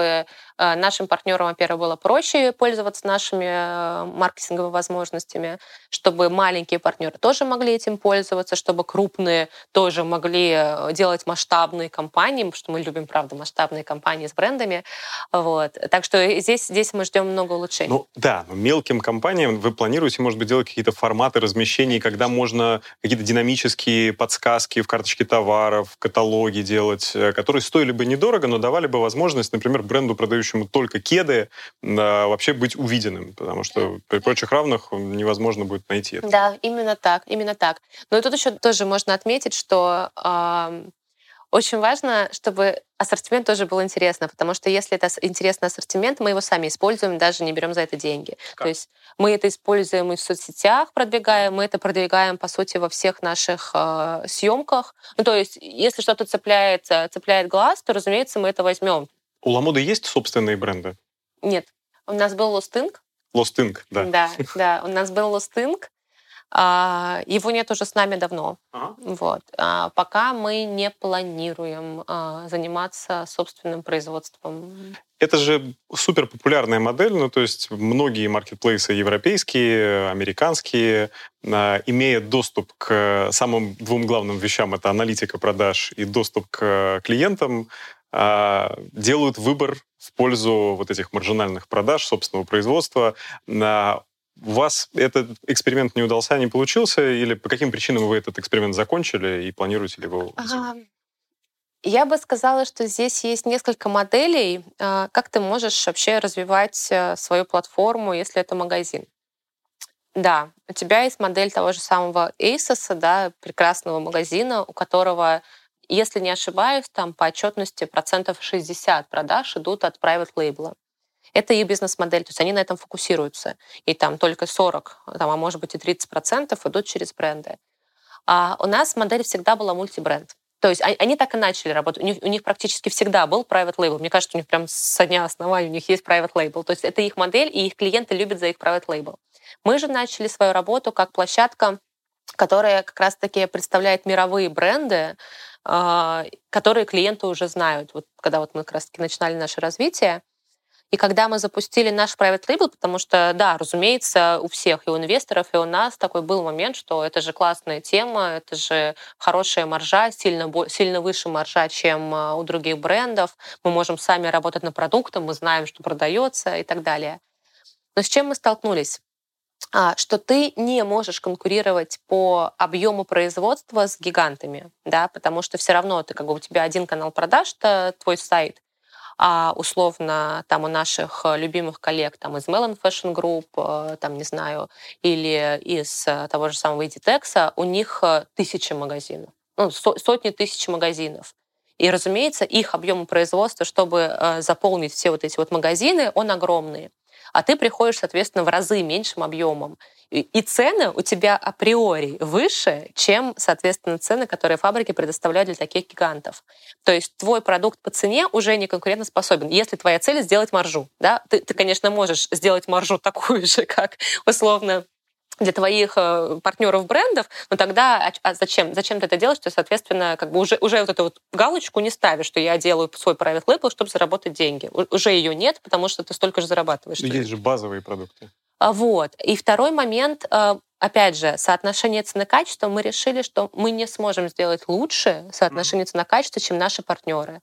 э, нашим партнерам, во-первых, было проще пользоваться нашими э, маркетинговыми возможностями, чтобы маленькие партнеры тоже могли этим пользоваться, чтобы крупные тоже могли э, делать масштабные компании, потому что мы любим, правда, масштабные компании с брендами. Вот. Так что здесь, здесь мы ждем много улучшений. Ну да, мелким компаниям вы планируете, может быть, делать какие-то форматы размещений, когда можно какие-то динамические подсказки в карточке товаров, в каталоге делать, которые стоили бы недорого, но давали бы возможность, например, бренду, продающему только кеды, вообще быть увиденным, потому что при прочих равных невозможно будет найти это. Да, именно так, именно так. Но и тут еще тоже можно отметить, что э, очень важно, чтобы ассортимент тоже был интересно, потому что если это интересный ассортимент, мы его сами используем, даже не берем за это деньги. Как? То есть мы это используем и в соцсетях, продвигаем, мы это продвигаем, по сути, во всех наших э, съемках. Ну, то есть если что-то цепляет, цепляет глаз, то, разумеется, мы это возьмем. У Ламоды есть собственные бренды? Нет. У нас был Лостинг. Лостинг, да. Да, да. У нас был Лостинг. А, его нет уже с нами давно. Ага. Вот. А пока мы не планируем а, заниматься собственным производством. Это же супер популярная модель, ну то есть многие маркетплейсы европейские, американские, имея доступ к самым двум главным вещам, это аналитика продаж и доступ к клиентам, делают выбор в пользу вот этих маржинальных продаж, собственного производства. У вас этот эксперимент не удался, не получился? Или по каким причинам вы этот эксперимент закончили и планируете ли его? Ага. Я бы сказала, что здесь есть несколько моделей, а, как ты можешь вообще развивать э, свою платформу, если это магазин. Да, у тебя есть модель того же самого ASOS, да, прекрасного магазина, у которого, если не ошибаюсь, там по отчетности процентов 60 продаж идут от private label. Это их бизнес-модель, то есть они на этом фокусируются. И там только 40, там, а может быть и 30 процентов идут через бренды. А у нас модель всегда была мультибренд. То есть они так и начали работать. У них, у них практически всегда был private label. Мне кажется, у них прям со дня основания у них есть private label. То есть это их модель, и их клиенты любят за их private label. Мы же начали свою работу как площадка, которая как раз-таки представляет мировые бренды, а, которые клиенты уже знают. Вот когда вот мы как раз-таки начинали наше развитие, и когда мы запустили наш private label, потому что, да, разумеется, у всех, и у инвесторов, и у нас такой был момент, что это же классная тема, это же хорошая маржа, сильно, сильно выше маржа, чем а, у других брендов. Мы можем сами работать на продуктом, мы знаем, что продается и так далее. Но с чем мы столкнулись? А, что ты не можешь конкурировать по объему производства с гигантами, да, потому что все равно ты как бы у тебя один канал продаж, это твой сайт, а условно там у наших э, любимых коллег там из Melon Fashion Group, э, там, не знаю, или из э, того же самого Editex, у них тысячи магазинов, ну, сотни тысяч магазинов. И, разумеется, их объем производства, чтобы заполнить все вот эти вот магазины, он огромный а ты приходишь, соответственно, в разы меньшим объемом. И цены у тебя априори выше, чем, соответственно, цены, которые фабрики предоставляют для таких гигантов. То есть твой продукт по цене уже не конкурентоспособен. Если твоя цель сделать маржу, да, ты, ты, конечно, можешь сделать маржу такую же, как условно для твоих э, партнеров брендов, но тогда а, а зачем? Зачем ты это делаешь? Ты, соответственно, как бы уже, уже вот эту вот галочку не ставишь, что я делаю свой private label, чтобы заработать деньги. Уже ее нет, потому что ты столько же зарабатываешь. Есть же базовые продукты. А вот. И второй момент, э, опять же, соотношение цены-качества, мы решили, что мы не сможем сделать лучше соотношение цена-качества, чем наши партнеры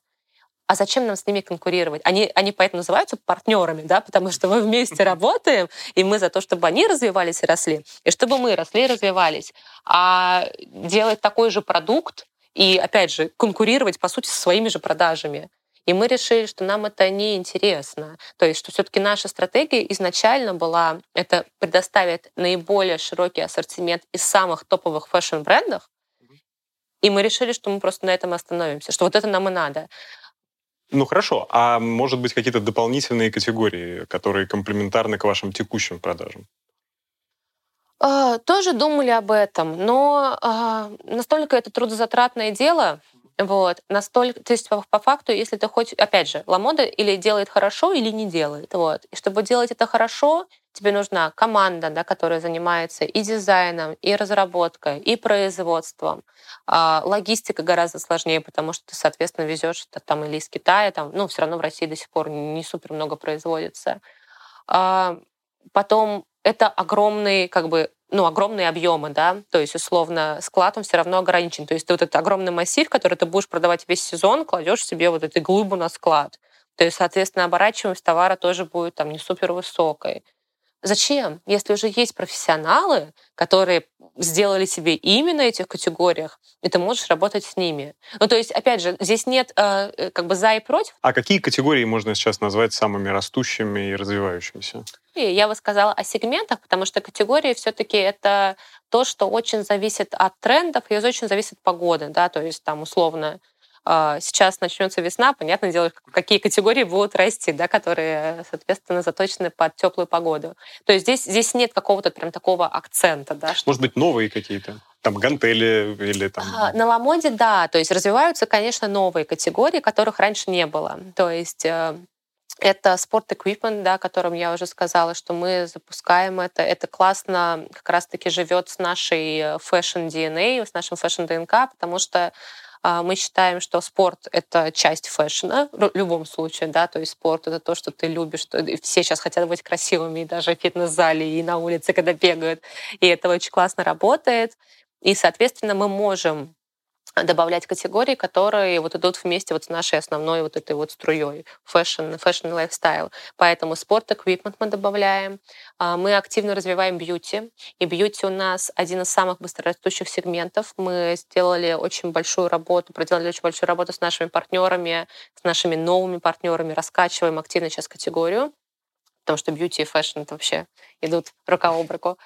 а зачем нам с ними конкурировать? Они, они поэтому называются партнерами, да, потому что мы вместе работаем, и мы за то, чтобы они развивались и росли, и чтобы мы росли и развивались. А делать такой же продукт и, опять же, конкурировать, по сути, со своими же продажами. И мы решили, что нам это не интересно. То есть, что все-таки наша стратегия изначально была это предоставить наиболее широкий ассортимент из самых топовых фэшн-брендов, и мы решили, что мы просто на этом остановимся, что вот это нам и надо. Ну хорошо, а может быть какие-то дополнительные категории, которые комплементарны к вашим текущим продажам? А, тоже думали об этом, но а, настолько это трудозатратное дело, вот, настолько, то есть по, по факту, если ты хочешь, опять же, Ламода или делает хорошо, или не делает, вот. И чтобы делать это хорошо, тебе нужна команда, да, которая занимается и дизайном, и разработкой, и производством. А, логистика гораздо сложнее, потому что ты, соответственно, везешь там или из Китая, там, ну, все равно в России до сих пор не супер много производится. А, потом это огромный, как бы, ну, огромные объемы, да, то есть, условно, склад, он все равно ограничен. То есть ты вот этот огромный массив, который ты будешь продавать весь сезон, кладешь себе вот эту глыбу на склад. То есть, соответственно, оборачиваемость товара тоже будет там не супер высокой. Зачем? Если уже есть профессионалы, которые сделали себе имя на этих категориях, и ты можешь работать с ними. Ну, то есть, опять же, здесь нет э, э как бы за и против. А какие категории можно сейчас назвать самыми растущими и развивающимися? Я бы сказала о сегментах, потому что категории все-таки это то, что очень зависит от трендов и очень зависит от погоды, да, то есть там условно сейчас начнется весна, понятное дело, какие категории будут расти, да, которые, соответственно, заточены под теплую погоду. То есть здесь, здесь нет какого-то прям такого акцента. Да, что... Может быть, новые какие-то? Там гантели или там... А, на Ламоде, да. То есть развиваются, конечно, новые категории, которых раньше не было. То есть э, это sport equipment, да, о котором я уже сказала, что мы запускаем это. Это классно как раз-таки живет с нашей fashion DNA, с нашим фэшн ДНК, потому что а, мы считаем, что спорт — это часть фэшна в любом случае, да, то есть спорт — это то, что ты любишь, все сейчас хотят быть красивыми, и даже в фитнес-зале, и на улице, когда бегают, и это очень классно работает. И, соответственно, мы можем добавлять категории, которые вот идут вместе вот с нашей основной вот этой вот струей fashion, fashion lifestyle. Поэтому спорт эквипмент мы добавляем. А, мы активно развиваем бьюти. И бьюти у нас один из самых быстрорастущих сегментов. Мы сделали очень большую работу, проделали очень большую работу с нашими партнерами, с нашими новыми партнерами, раскачиваем активно сейчас категорию потому что бьюти и фэшн это вообще идут рука об руку.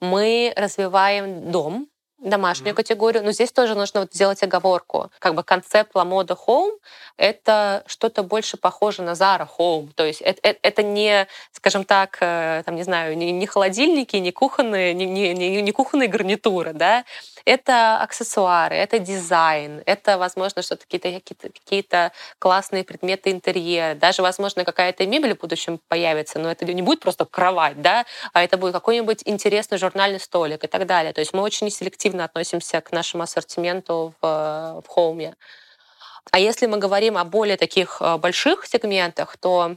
Мы развиваем дом, домашнюю mm-hmm. категорию, но здесь тоже нужно вот сделать оговорку. Как бы концепт Lamoda Home — это что-то больше похоже на Zara Home. То есть это, это, это не, скажем так, э, там, не знаю, не, не холодильники, не кухонные, не, не, не, не кухонные гарнитуры, да, это аксессуары, это дизайн, это, возможно, что-то какие-то какие какие классные предметы интерьера, даже, возможно, какая-то мебель в будущем появится, но это не будет просто кровать, да, а это будет какой-нибудь интересный журнальный столик и так далее. То есть мы очень селективно относимся к нашему ассортименту в, в хоуме. А если мы говорим о более таких э, больших сегментах, то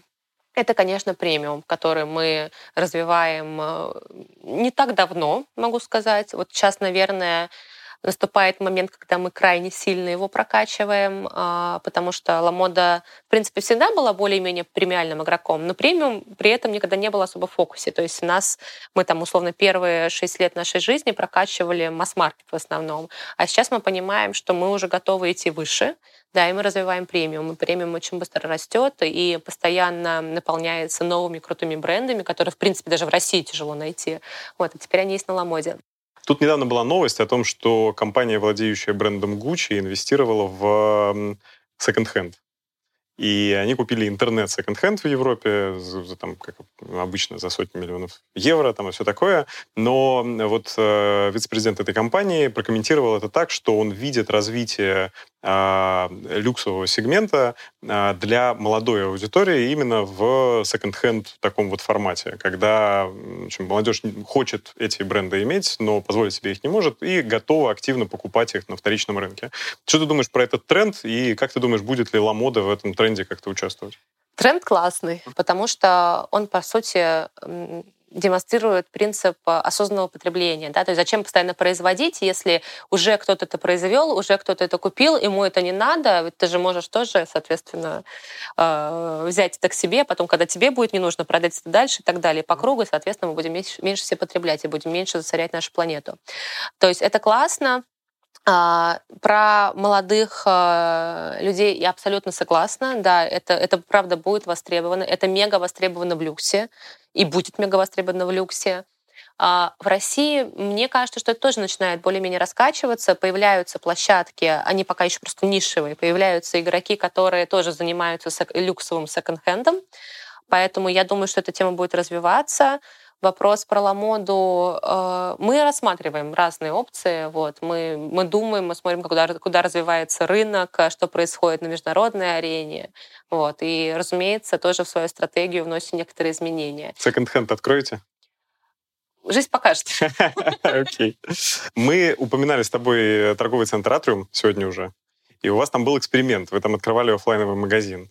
это, конечно, премиум, который мы развиваем э, не так давно, могу сказать. Вот сейчас, наверное, наступает момент, когда мы крайне сильно его прокачиваем, а, потому что Ламода, в принципе, всегда была более-менее премиальным игроком, но премиум при этом никогда не был особо в фокусе. То есть нас, мы там условно первые шесть лет нашей жизни прокачивали масс-маркет в основном, а сейчас мы понимаем, что мы уже готовы идти выше, да, и мы развиваем премиум. И премиум очень быстро растет и постоянно наполняется новыми крутыми брендами, которые, в принципе, даже в России тяжело найти. Вот, и теперь они есть на Ламоде. Тут недавно была новость о том, что компания, владеющая брендом Gucci, инвестировала в секонд-хенд. И они купили интернет секонд-хенд в Европе, за, там, как обычно, за сотни миллионов евро там, и все такое. Но вот э, вице-президент этой компании прокомментировал это так, что он видит развитие э, люксового сегмента э, для молодой аудитории именно в секонд-хенд таком вот формате, когда общем, молодежь хочет эти бренды иметь, но позволить себе их не может и готова активно покупать их на вторичном рынке. Что ты думаешь про этот тренд и как ты думаешь, будет ли Ламода в этом тренде как-то участвовать? Тренд классный, потому что он, по сути, демонстрирует принцип осознанного потребления. Да? То есть зачем постоянно производить, если уже кто-то это произвел, уже кто-то это купил, ему это не надо, ведь ты же можешь тоже, соответственно, э, взять это к себе, потом, когда тебе будет не нужно, продать это дальше и так далее. По кругу, соответственно, мы будем меньше, меньше все потреблять и будем меньше засорять нашу планету. То есть это классно, про молодых а, людей я абсолютно согласна. Да, это, это правда будет востребовано. Это мега востребовано в люксе и будет мега востребовано в люксе. А в России, мне кажется, что это тоже начинает более-менее раскачиваться. Появляются площадки, они пока еще просто нишевые. Появляются игроки, которые тоже занимаются люксовым секонд-хендом. Поэтому я думаю, что эта тема будет развиваться. Вопрос про ламоду. Э, мы рассматриваем разные опции. Вот. Мы, мы думаем, мы смотрим, куда, куда развивается рынок, что происходит на международной арене. Вот. И, разумеется, тоже в свою стратегию вносим некоторые изменения. Секонд-хенд откроете? Жизнь покажет. Окей. Мы упоминали с тобой торговый центр «Атриум» сегодня уже. И у вас там был эксперимент. Вы там открывали офлайновый магазин.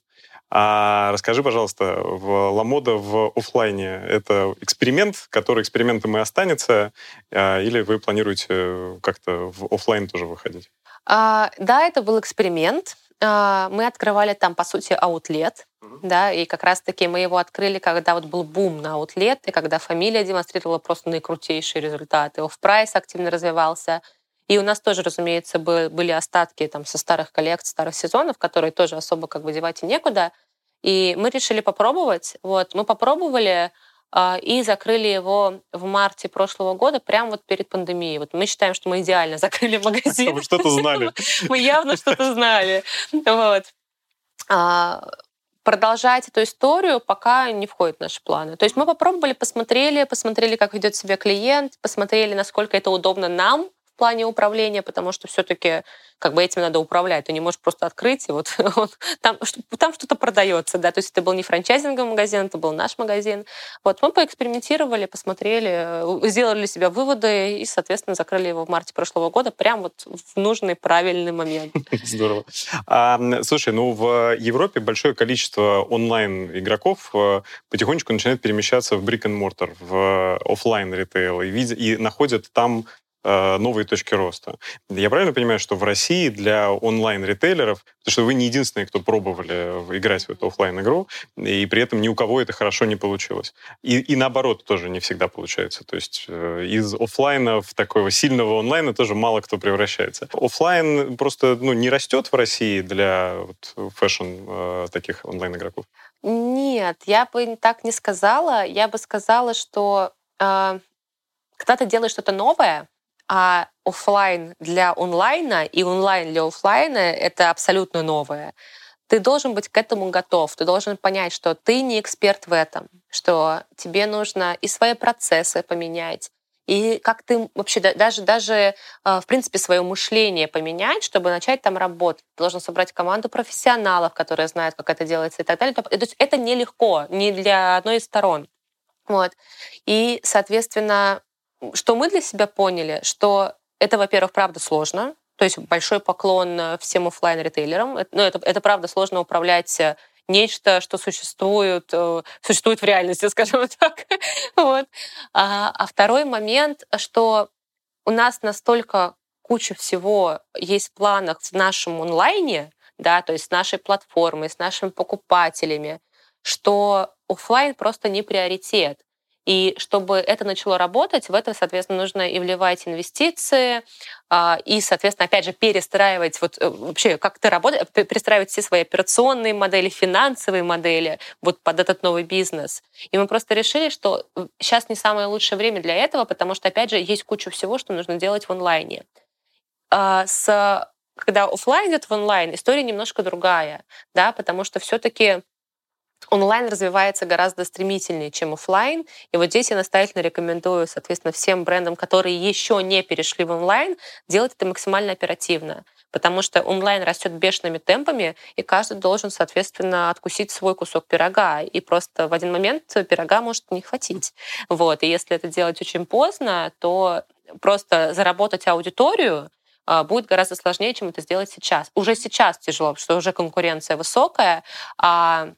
А расскажи, пожалуйста, в Ламода в офлайне это эксперимент, который экспериментом и останется, а, или вы планируете как-то в офлайн тоже выходить? А, да, это был эксперимент. А, мы открывали там, по сути, аутлет, uh-huh. да, и как раз-таки мы его открыли, когда вот был бум на аутлет, и когда фамилия демонстрировала просто наикрутейшие результаты, оф-прайс активно развивался, и у нас тоже, разумеется, были остатки там со старых коллекций, старых сезонов, которые тоже особо как бы девать и некуда. И мы решили попробовать. Вот, мы попробовали, а, и закрыли его в марте прошлого года, прямо вот перед пандемией. Вот мы считаем, что мы идеально закрыли магазин. Вы что-то знали. Мы явно что-то знали. Вот. А, продолжать эту историю пока не входит в наши планы. То есть мы попробовали, посмотрели, посмотрели, как ведет себя клиент, посмотрели, насколько это удобно нам, плане управления, потому что все-таки как бы этим надо управлять. Ты не можешь просто открыть, и вот, вот там, там что-то продается, да, то есть это был не франчайзинговый магазин, это был наш магазин. Вот мы поэкспериментировали, посмотрели, сделали для себя выводы и, соответственно, закрыли его в марте прошлого года прям вот в нужный правильный момент. Здорово. А, слушай, ну в Европе большое количество онлайн-игроков э, потихонечку начинает перемещаться в brick and mortar, в офлайн ритейл и, и находят там Э, новые точки роста. Я правильно понимаю, что в России для онлайн-ритейлеров, потому что вы не единственные, кто пробовали играть в эту офлайн игру и при этом ни у кого это хорошо не получилось. И, и наоборот тоже не всегда получается. То есть э, из офлайна в такого сильного онлайна тоже мало кто превращается. Офлайн просто ну, не растет в России для вот, фэшн э, таких онлайн-игроков? Нет, я бы так не сказала. Я бы сказала, что э, когда ты делаешь что-то новое, а офлайн для онлайна и онлайн для офлайна — это абсолютно новое. Ты должен быть к этому готов. Ты должен понять, что ты не эксперт в этом, что тебе нужно и свои процессы поменять, и как ты вообще даже, даже а, в принципе, свое мышление поменять, чтобы начать там работать. Ты должен собрать команду профессионалов, которые знают, как это делается и так далее. То есть это нелегко, не для одной из сторон. Вот. И, соответственно, что мы для себя поняли, что это, во-первых, правда сложно, то есть большой поклон э, всем офлайн ритейлерам Ну, это, это правда сложно управлять э, нечто, что существует, э, существует в реальности, скажем так. вот. а, а второй момент, что у нас настолько куча всего есть в планах в нашем онлайне, да, то есть с нашей платформой, с нашими покупателями, что офлайн просто не приоритет. И чтобы это начало работать, в это, соответственно, нужно и вливать инвестиции, а, и, соответственно, опять же, перестраивать вот э, вообще, как ты работаешь, перестраивать все свои операционные модели, финансовые модели вот под этот новый бизнес. И мы просто решили, что сейчас не самое лучшее время для этого, потому что, опять же, есть куча всего, что нужно делать в онлайне. А, с когда офлайн идет в онлайн, история немножко другая, да, потому что все-таки онлайн развивается гораздо стремительнее, чем офлайн. И вот здесь я настоятельно рекомендую, соответственно, всем брендам, которые еще не перешли в онлайн, делать это максимально оперативно. Потому что онлайн растет бешеными темпами, и каждый должен, соответственно, откусить свой кусок пирога. И просто в один момент пирога может не хватить. Вот. И если это делать очень поздно, то просто заработать аудиторию а, будет гораздо сложнее, чем это сделать сейчас. Уже сейчас тяжело, потому что уже конкуренция высокая, а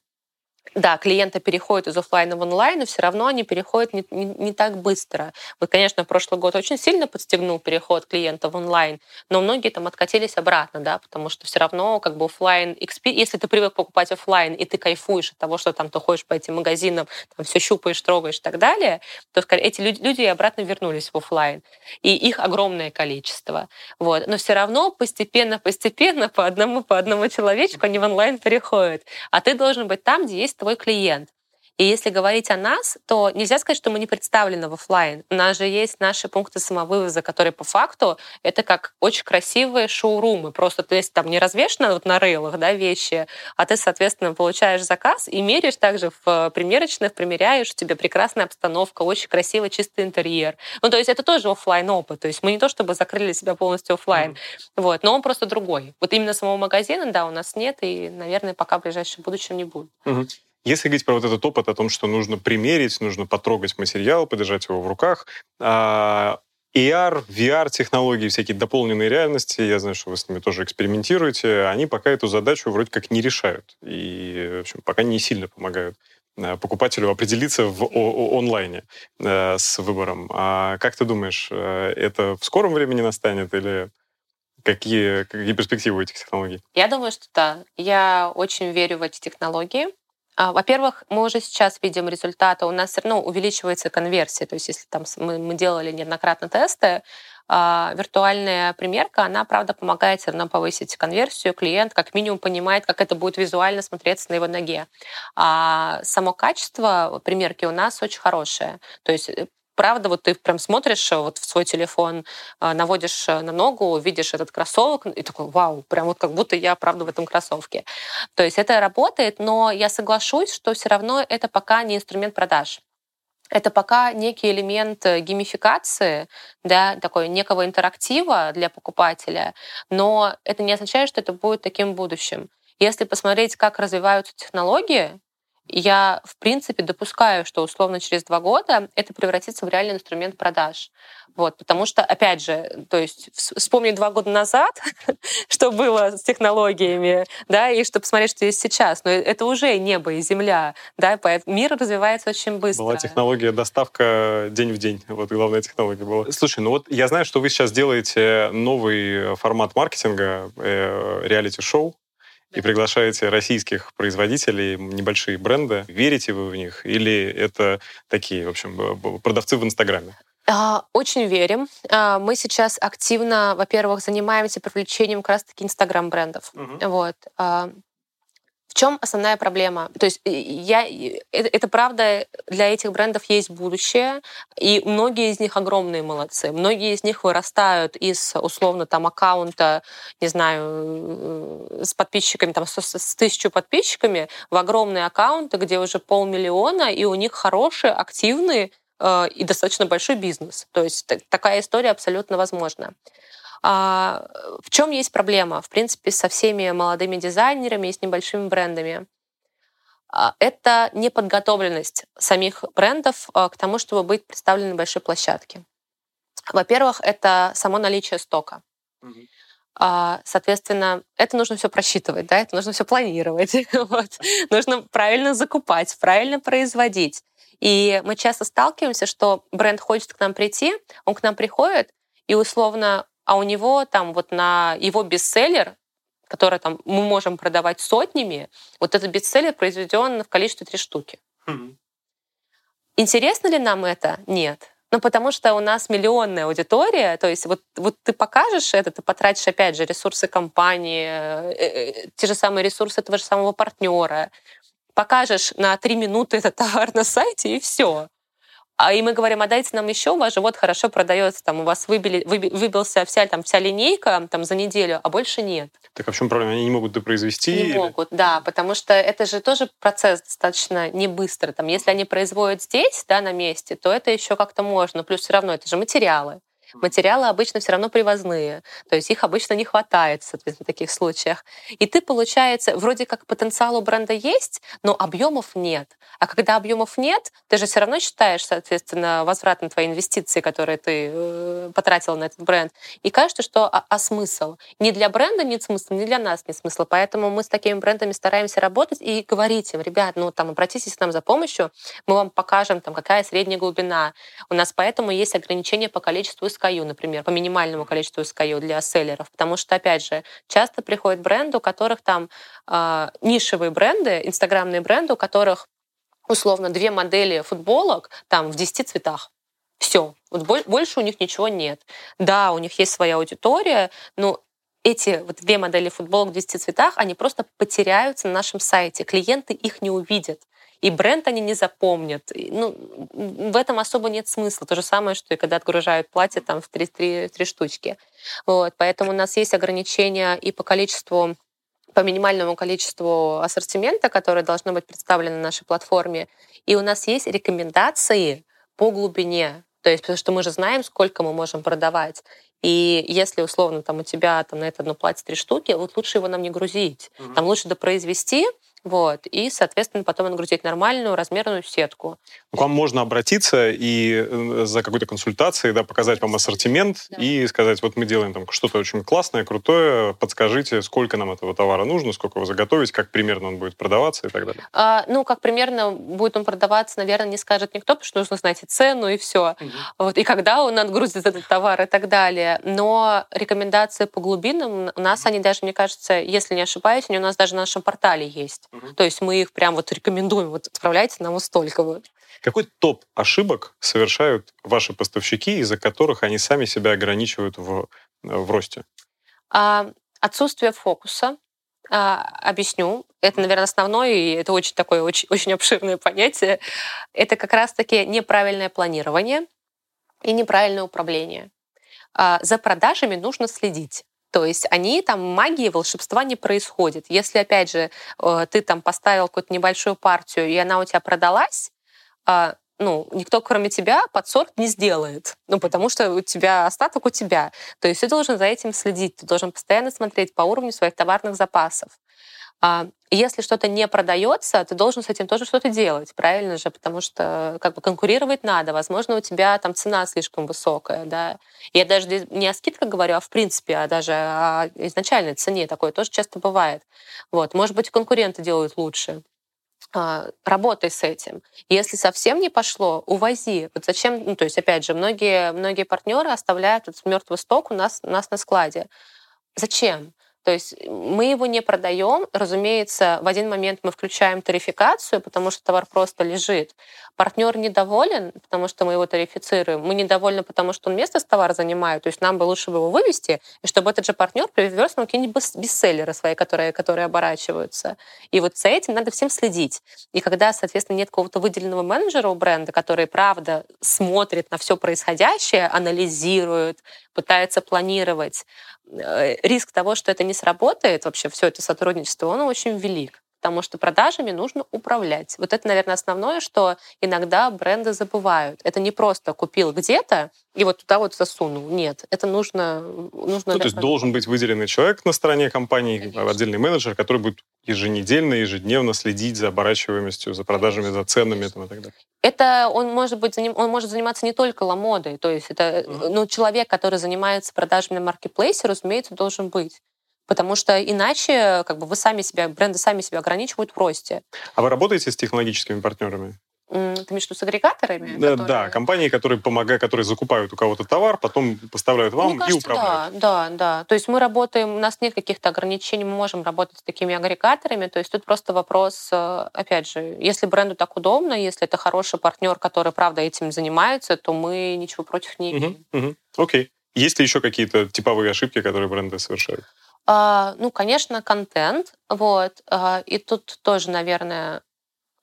да, клиенты переходят из офлайна в онлайн, но все равно они переходят не, не, не так быстро. Вот, конечно, прошлый год очень сильно подстегнул переход клиента в онлайн, но многие там откатились обратно, да, потому что все равно как бы офлайн, если ты привык покупать офлайн и ты кайфуешь от того, что там ты ходишь по этим магазинам, там все щупаешь, трогаешь и так далее, то эти люди, люди обратно вернулись в офлайн, и их огромное количество. Вот. Но все равно постепенно, постепенно по одному, по одному человечку они в онлайн переходят. А ты должен быть там, где есть твой клиент. И если говорить о нас, то нельзя сказать, что мы не представлены в офлайн. У нас же есть наши пункты самовывоза, которые по факту это как очень красивые шоурумы. Просто то есть там не развешено вот на рейлах да, вещи, а ты, соответственно, получаешь заказ и меряешь также в примерочных, примеряешь, у тебя прекрасная обстановка, очень красивый чистый интерьер. Ну, то есть это тоже офлайн опыт. То есть мы не то чтобы закрыли себя полностью офлайн, mm-hmm. вот, но он просто другой. Вот именно самого магазина, да, у нас нет, и, наверное, пока в ближайшем будущем не будет. Mm-hmm. Если говорить про вот этот опыт о том, что нужно примерить, нужно потрогать материал, подержать его в руках, AR, VR-технологии, всякие дополненные реальности, я знаю, что вы с ними тоже экспериментируете, они пока эту задачу вроде как не решают и, в общем, пока не сильно помогают э, покупателю определиться в онлайне э, с выбором. А как ты думаешь, э, это в скором времени настанет или какие, какие перспективы у этих технологий? Я думаю, что да. Я очень верю в эти технологии. А, во-первых, мы уже сейчас видим результаты, у нас все равно увеличивается конверсия. То есть если там мы, делали неоднократно тесты, а, виртуальная примерка, она, правда, помогает все равно повысить конверсию. Клиент как минимум понимает, как это будет визуально смотреться на его ноге. А само качество примерки у нас очень хорошее. То есть э, правда, вот ты прям смотришь э, вот в свой телефон, э, наводишь э, на ногу, видишь этот кроссовок и такой, вау, прям вот как будто я, правда, в этом кроссовке. То есть это работает, но я соглашусь, что все равно это пока не инструмент продаж. Это пока некий элемент геймификации, да, такой некого интерактива для покупателя, но это не означает, что это будет таким будущим. Если посмотреть, как развиваются технологии, я, в принципе, допускаю, что условно через два года это превратится в реальный инструмент продаж. Вот, потому что, опять же, то есть вспомнить два года назад, что было с технологиями, да, и чтобы посмотреть, что есть сейчас. Но это уже небо и земля, да, поэтому мир развивается очень быстро. Была технология доставка день в день. Вот главная технология была. Слушай, ну вот я знаю, что вы сейчас делаете новый формат маркетинга, э, и приглашаете российских производителей, небольшие бренды. Верите вы в них? Или это такие, в общем, продавцы в Инстаграме? А, очень верим. А, мы сейчас активно, во-первых, занимаемся привлечением как раз-таки Инстаграм-брендов. Угу. Вот. В чем основная проблема? То есть я, это, это правда, для этих брендов есть будущее, и многие из них огромные молодцы. Многие из них вырастают из, условно, там, аккаунта, не знаю, э, с подписчиками, там, с, с тысячу подписчиками в огромные аккаунты, где уже полмиллиона, и у них хороший, активный э, и достаточно большой бизнес. То есть такая история абсолютно возможна. А, в чем есть проблема, в принципе, со всеми молодыми дизайнерами и с небольшими брендами? А, это неподготовленность самих брендов а, к тому, чтобы быть представлены на большой площадке. Во-первых, это само наличие стока. Соответственно, это нужно все просчитывать, да, это нужно все планировать, вот. нужно правильно закупать, правильно производить. И мы часто сталкиваемся, что бренд хочет к нам прийти, он к нам приходит, и условно а у него там вот на его бестселлер, который там мы можем продавать сотнями, вот этот бестселлер произведен в количестве три штуки. Mm-hmm. Интересно ли нам это? Нет. Ну, потому что у нас миллионная аудитория, то есть вот, вот ты покажешь это, ты потратишь, опять же, ресурсы компании, э, э, те же самые ресурсы этого же самого партнера, покажешь на три минуты этот товар на сайте, и все. А и мы говорим, а дайте нам еще, у вас же вот хорошо продается, там у вас выбили, выбился вся, там, вся линейка там, за неделю, а больше нет. Так а в чем проблема? Они не могут допроизвести? Не или... могут, да, потому что это же тоже процесс достаточно не быстро. Там, если они производят здесь, да, на месте, то это еще как-то можно. Плюс все равно это же материалы. Материалы обычно все равно привозные, то есть их обычно не хватает, соответственно, в таких случаях. И ты, получается, вроде как потенциал у бренда есть, но объемов нет. А когда объемов нет, ты же все равно считаешь, соответственно, возврат на твои инвестиции, которые ты э, потратил на этот бренд. И кажется, что а, а смысл? Ни для бренда нет смысла, ни для нас нет смысла. Поэтому мы с такими брендами стараемся работать и говорить им, ребят, ну там обратитесь к нам за помощью, мы вам покажем, там, какая средняя глубина. У нас поэтому есть ограничения по количеству SKU, например, по минимальному количеству SKU для селлеров, потому что, опять же, часто приходят бренды, у которых там э, нишевые бренды, инстаграмные бренды, у которых условно две модели футболок там в 10 цветах. Все. Вот больше у них ничего нет. Да, у них есть своя аудитория, но эти вот две модели футболок в 10 цветах, они просто потеряются на нашем сайте. Клиенты их не увидят. И бренд они не запомнят. Ну, в этом особо нет смысла. То же самое, что и когда отгружают платье там в три, три, три штучки. Вот. Поэтому у нас есть ограничения и по количеству по минимальному количеству ассортимента, которое должно быть представлено на нашей платформе. И у нас есть рекомендации по глубине. То есть, потому что мы же знаем, сколько мы можем продавать. И если условно там у тебя там на это одно платье три штуки, вот лучше его нам не грузить. Mm-hmm. Там лучше допроизвести, вот, и, соответственно, потом нагрузить нормальную размерную сетку. К вам можно обратиться и э, за какой-то консультацией, да, показать вам ассортимент да. и сказать, вот мы делаем там что-то очень классное, крутое, подскажите, сколько нам этого товара нужно, сколько его заготовить, как примерно он будет продаваться и так далее. А, ну, как примерно будет он продаваться, наверное, не скажет никто, потому что нужно знать и цену, и все. Угу. Вот, и когда он отгрузит этот товар и так далее. Но рекомендации по глубинам у нас, они даже, мне кажется, если не ошибаюсь, они у нас даже на нашем портале есть. Угу. То есть мы их прям вот рекомендуем, вот отправляйте нам вот столько вот. Какой топ ошибок совершают ваши поставщики, из-за которых они сами себя ограничивают в, в росте? А, отсутствие фокуса. А, объясню. Это, наверное, основное, и это очень такое очень, очень обширное понятие. Это как раз-таки неправильное планирование и неправильное управление. А, за продажами нужно следить. То есть они там магии, волшебства не происходит. Если, опять же, э, ты там поставил какую-то небольшую партию, и она у тебя продалась, а, ну, никто, кроме тебя, подсорт не сделает. Ну, потому что у тебя остаток у тебя. То есть ты должен за этим следить, ты должен постоянно смотреть по уровню своих товарных запасов. А, если что-то не продается, ты должен с этим тоже что-то делать, правильно же? Потому что как бы конкурировать надо. Возможно, у тебя там цена слишком высокая, да. Я даже не о скидках говорю, а в принципе, а даже о изначальной цене. Такое тоже часто бывает. Вот. Может быть, конкуренты делают лучше работай с этим. Если совсем не пошло, увози. Вот зачем, ну, то есть, опять же, многие, многие партнеры оставляют этот мертвый сток у нас, у нас на складе. Зачем? То есть мы его не продаем. Разумеется, в один момент мы включаем тарификацию, потому что товар просто лежит. Партнер недоволен, потому что мы его тарифицируем. Мы недовольны, потому что он место с товара занимает. То есть нам бы лучше бы его вывести, и чтобы этот же партнер привез нам какие-нибудь бестселлеры свои, которые, которые оборачиваются. И вот за этим надо всем следить. И когда, соответственно, нет какого-то выделенного менеджера у бренда, который, правда, смотрит на все происходящее, анализирует, пытается планировать, Э, риск того, что это не сработает, вообще все это сотрудничество, он очень велик потому что продажами нужно управлять. Вот это, наверное, основное, что иногда бренды забывают. Это не просто купил где-то и вот туда вот засунул. Нет, это нужно... нужно ну, то есть должен быть выделенный человек на стороне компании, Конечно. отдельный менеджер, который будет еженедельно, ежедневно следить за оборачиваемостью, за продажами, за ценами и так далее. Это он может быть он может заниматься не только ламодой, то есть это ну человек, который занимается продажами на маркетплейсе, разумеется, должен быть. Потому что иначе как бы вы сами себя, бренды сами себя ограничивают в росте. А вы работаете с технологическими партнерами? Ты имеешь в виду с агрегаторами? Да, которые... да, компании, которые помогают, которые закупают у кого-то товар, потом поставляют вам кажется, и управляют. Да, да, да. То есть мы работаем, у нас нет каких-то ограничений, мы можем работать с такими агрегаторами. То есть тут просто вопрос, э, опять же, если бренду так удобно, если это хороший партнер, который, правда, этим занимается, то мы ничего против не имеем. Угу, угу. Окей. Есть ли еще какие-то типовые ошибки, которые бренды совершают? А, ну, конечно, контент. Вот. А, и тут тоже, наверное,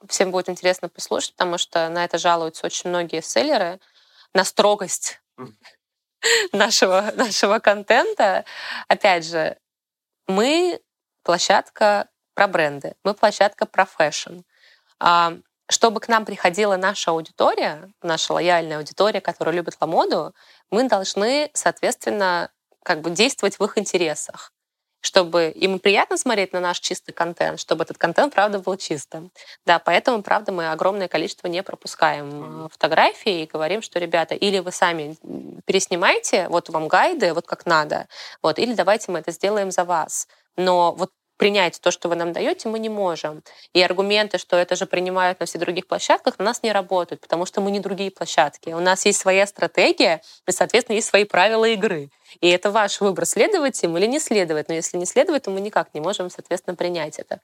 всем будет интересно послушать, потому что на это жалуются очень многие селлеры, на строгость нашего, нашего контента. Опять же, мы площадка про бренды, мы площадка про фэшн. А, чтобы к нам приходила наша аудитория, наша лояльная аудитория, которая любит ламоду, мы должны, соответственно, как бы действовать в их интересах чтобы им приятно смотреть на наш чистый контент, чтобы этот контент, правда, был чистым. Да, поэтому, правда, мы огромное количество не пропускаем э, фотографий и говорим, что, ребята, или вы сами переснимайте, вот вам гайды, вот как надо, вот, или давайте мы это сделаем за вас. Но вот принять то, что вы нам даете, мы не можем. И аргументы, что это же принимают на всех других площадках, на нас не работают, потому что мы не другие площадки. У нас есть своя стратегия, и, соответственно, есть свои правила игры. И это ваш выбор, следовать им или не следовать. Но если не следовать, то мы никак не можем, соответственно, принять это.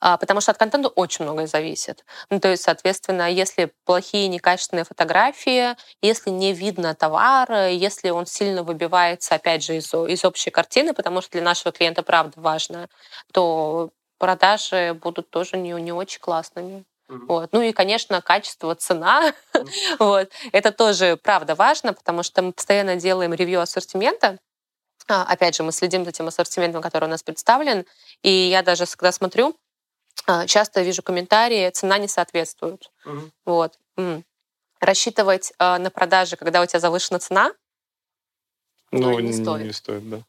А, потому что от контента очень многое зависит. Ну, то есть, соответственно, если плохие, некачественные фотографии, если не видно товар, если он сильно выбивается, опять же, из, из общей картины, потому что для нашего клиента правда важно, то продажи будут тоже не, не очень классными. Mm-hmm. Вот. Ну и, конечно, качество, цена. Mm-hmm. вот. Это тоже, правда, важно, потому что мы постоянно делаем ревью ассортимента. А, опять же, мы следим за тем ассортиментом, который у нас представлен. И я даже, когда смотрю, а, часто вижу комментарии, цена не соответствует. Mm-hmm. Вот. Рассчитывать а, на продажи, когда у тебя завышена цена, ну, не, не стоит. Не стоит, да.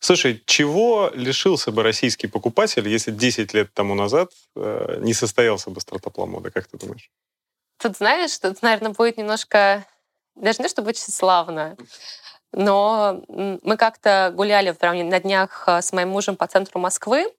Слушай, чего лишился бы российский покупатель, если 10 лет тому назад э, не состоялся бы стартап Ламода, как ты думаешь? Тут знаешь, тут, наверное, будет немножко, даже не чтобы очень славно, но мы как-то гуляли прям на днях э, с моим мужем по центру Москвы,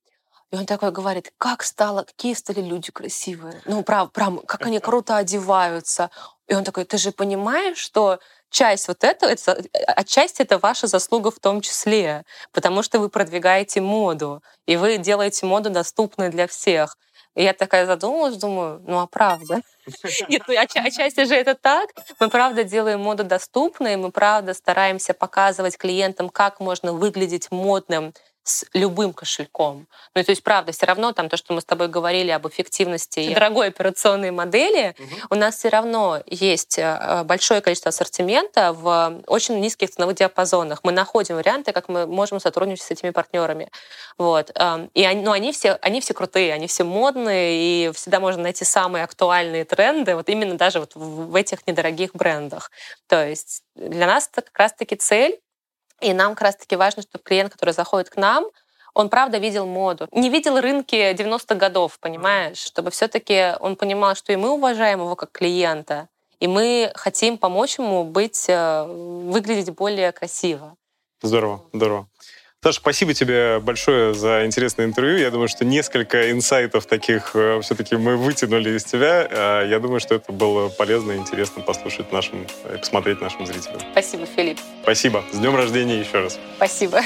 и он такой говорит, как стало, какие стали люди красивые. Ну, прям, прям, как они круто одеваются. И он такой, ты же понимаешь, что часть вот этого, это, отчасти это ваша заслуга в том числе, потому что вы продвигаете моду, и вы делаете моду доступной для всех. И я такая задумалась, думаю, ну а правда? Нет, ну отчасти же это так. Мы правда делаем моду доступной, мы правда стараемся показывать клиентам, как можно выглядеть модным, с любым кошельком. Ну, то есть, правда, все равно там то, что мы с тобой говорили об эффективности дорогой операционной модели, угу. у нас все равно есть э, большое количество ассортимента в очень низких ценовых диапазонах. Мы находим варианты, как мы можем сотрудничать с этими партнерами. Вот. Эм, и они, ну, они, все, они все крутые, они все модные, и всегда можно найти самые актуальные тренды, вот именно даже вот в этих недорогих брендах. То есть для нас это как раз-таки цель и нам как раз-таки важно, чтобы клиент, который заходит к нам, он правда видел моду. Не видел рынки 90-х годов, понимаешь? Чтобы все-таки он понимал, что и мы уважаем его как клиента, и мы хотим помочь ему быть, э, выглядеть более красиво. Здорово, здорово. Саша, спасибо тебе большое за интересное интервью. Я думаю, что несколько инсайтов таких э, все-таки мы вытянули из тебя. Э, я думаю, что это было полезно и интересно послушать нашим, посмотреть нашим зрителям. Спасибо, Филипп. Спасибо. С днем рождения еще раз. Спасибо.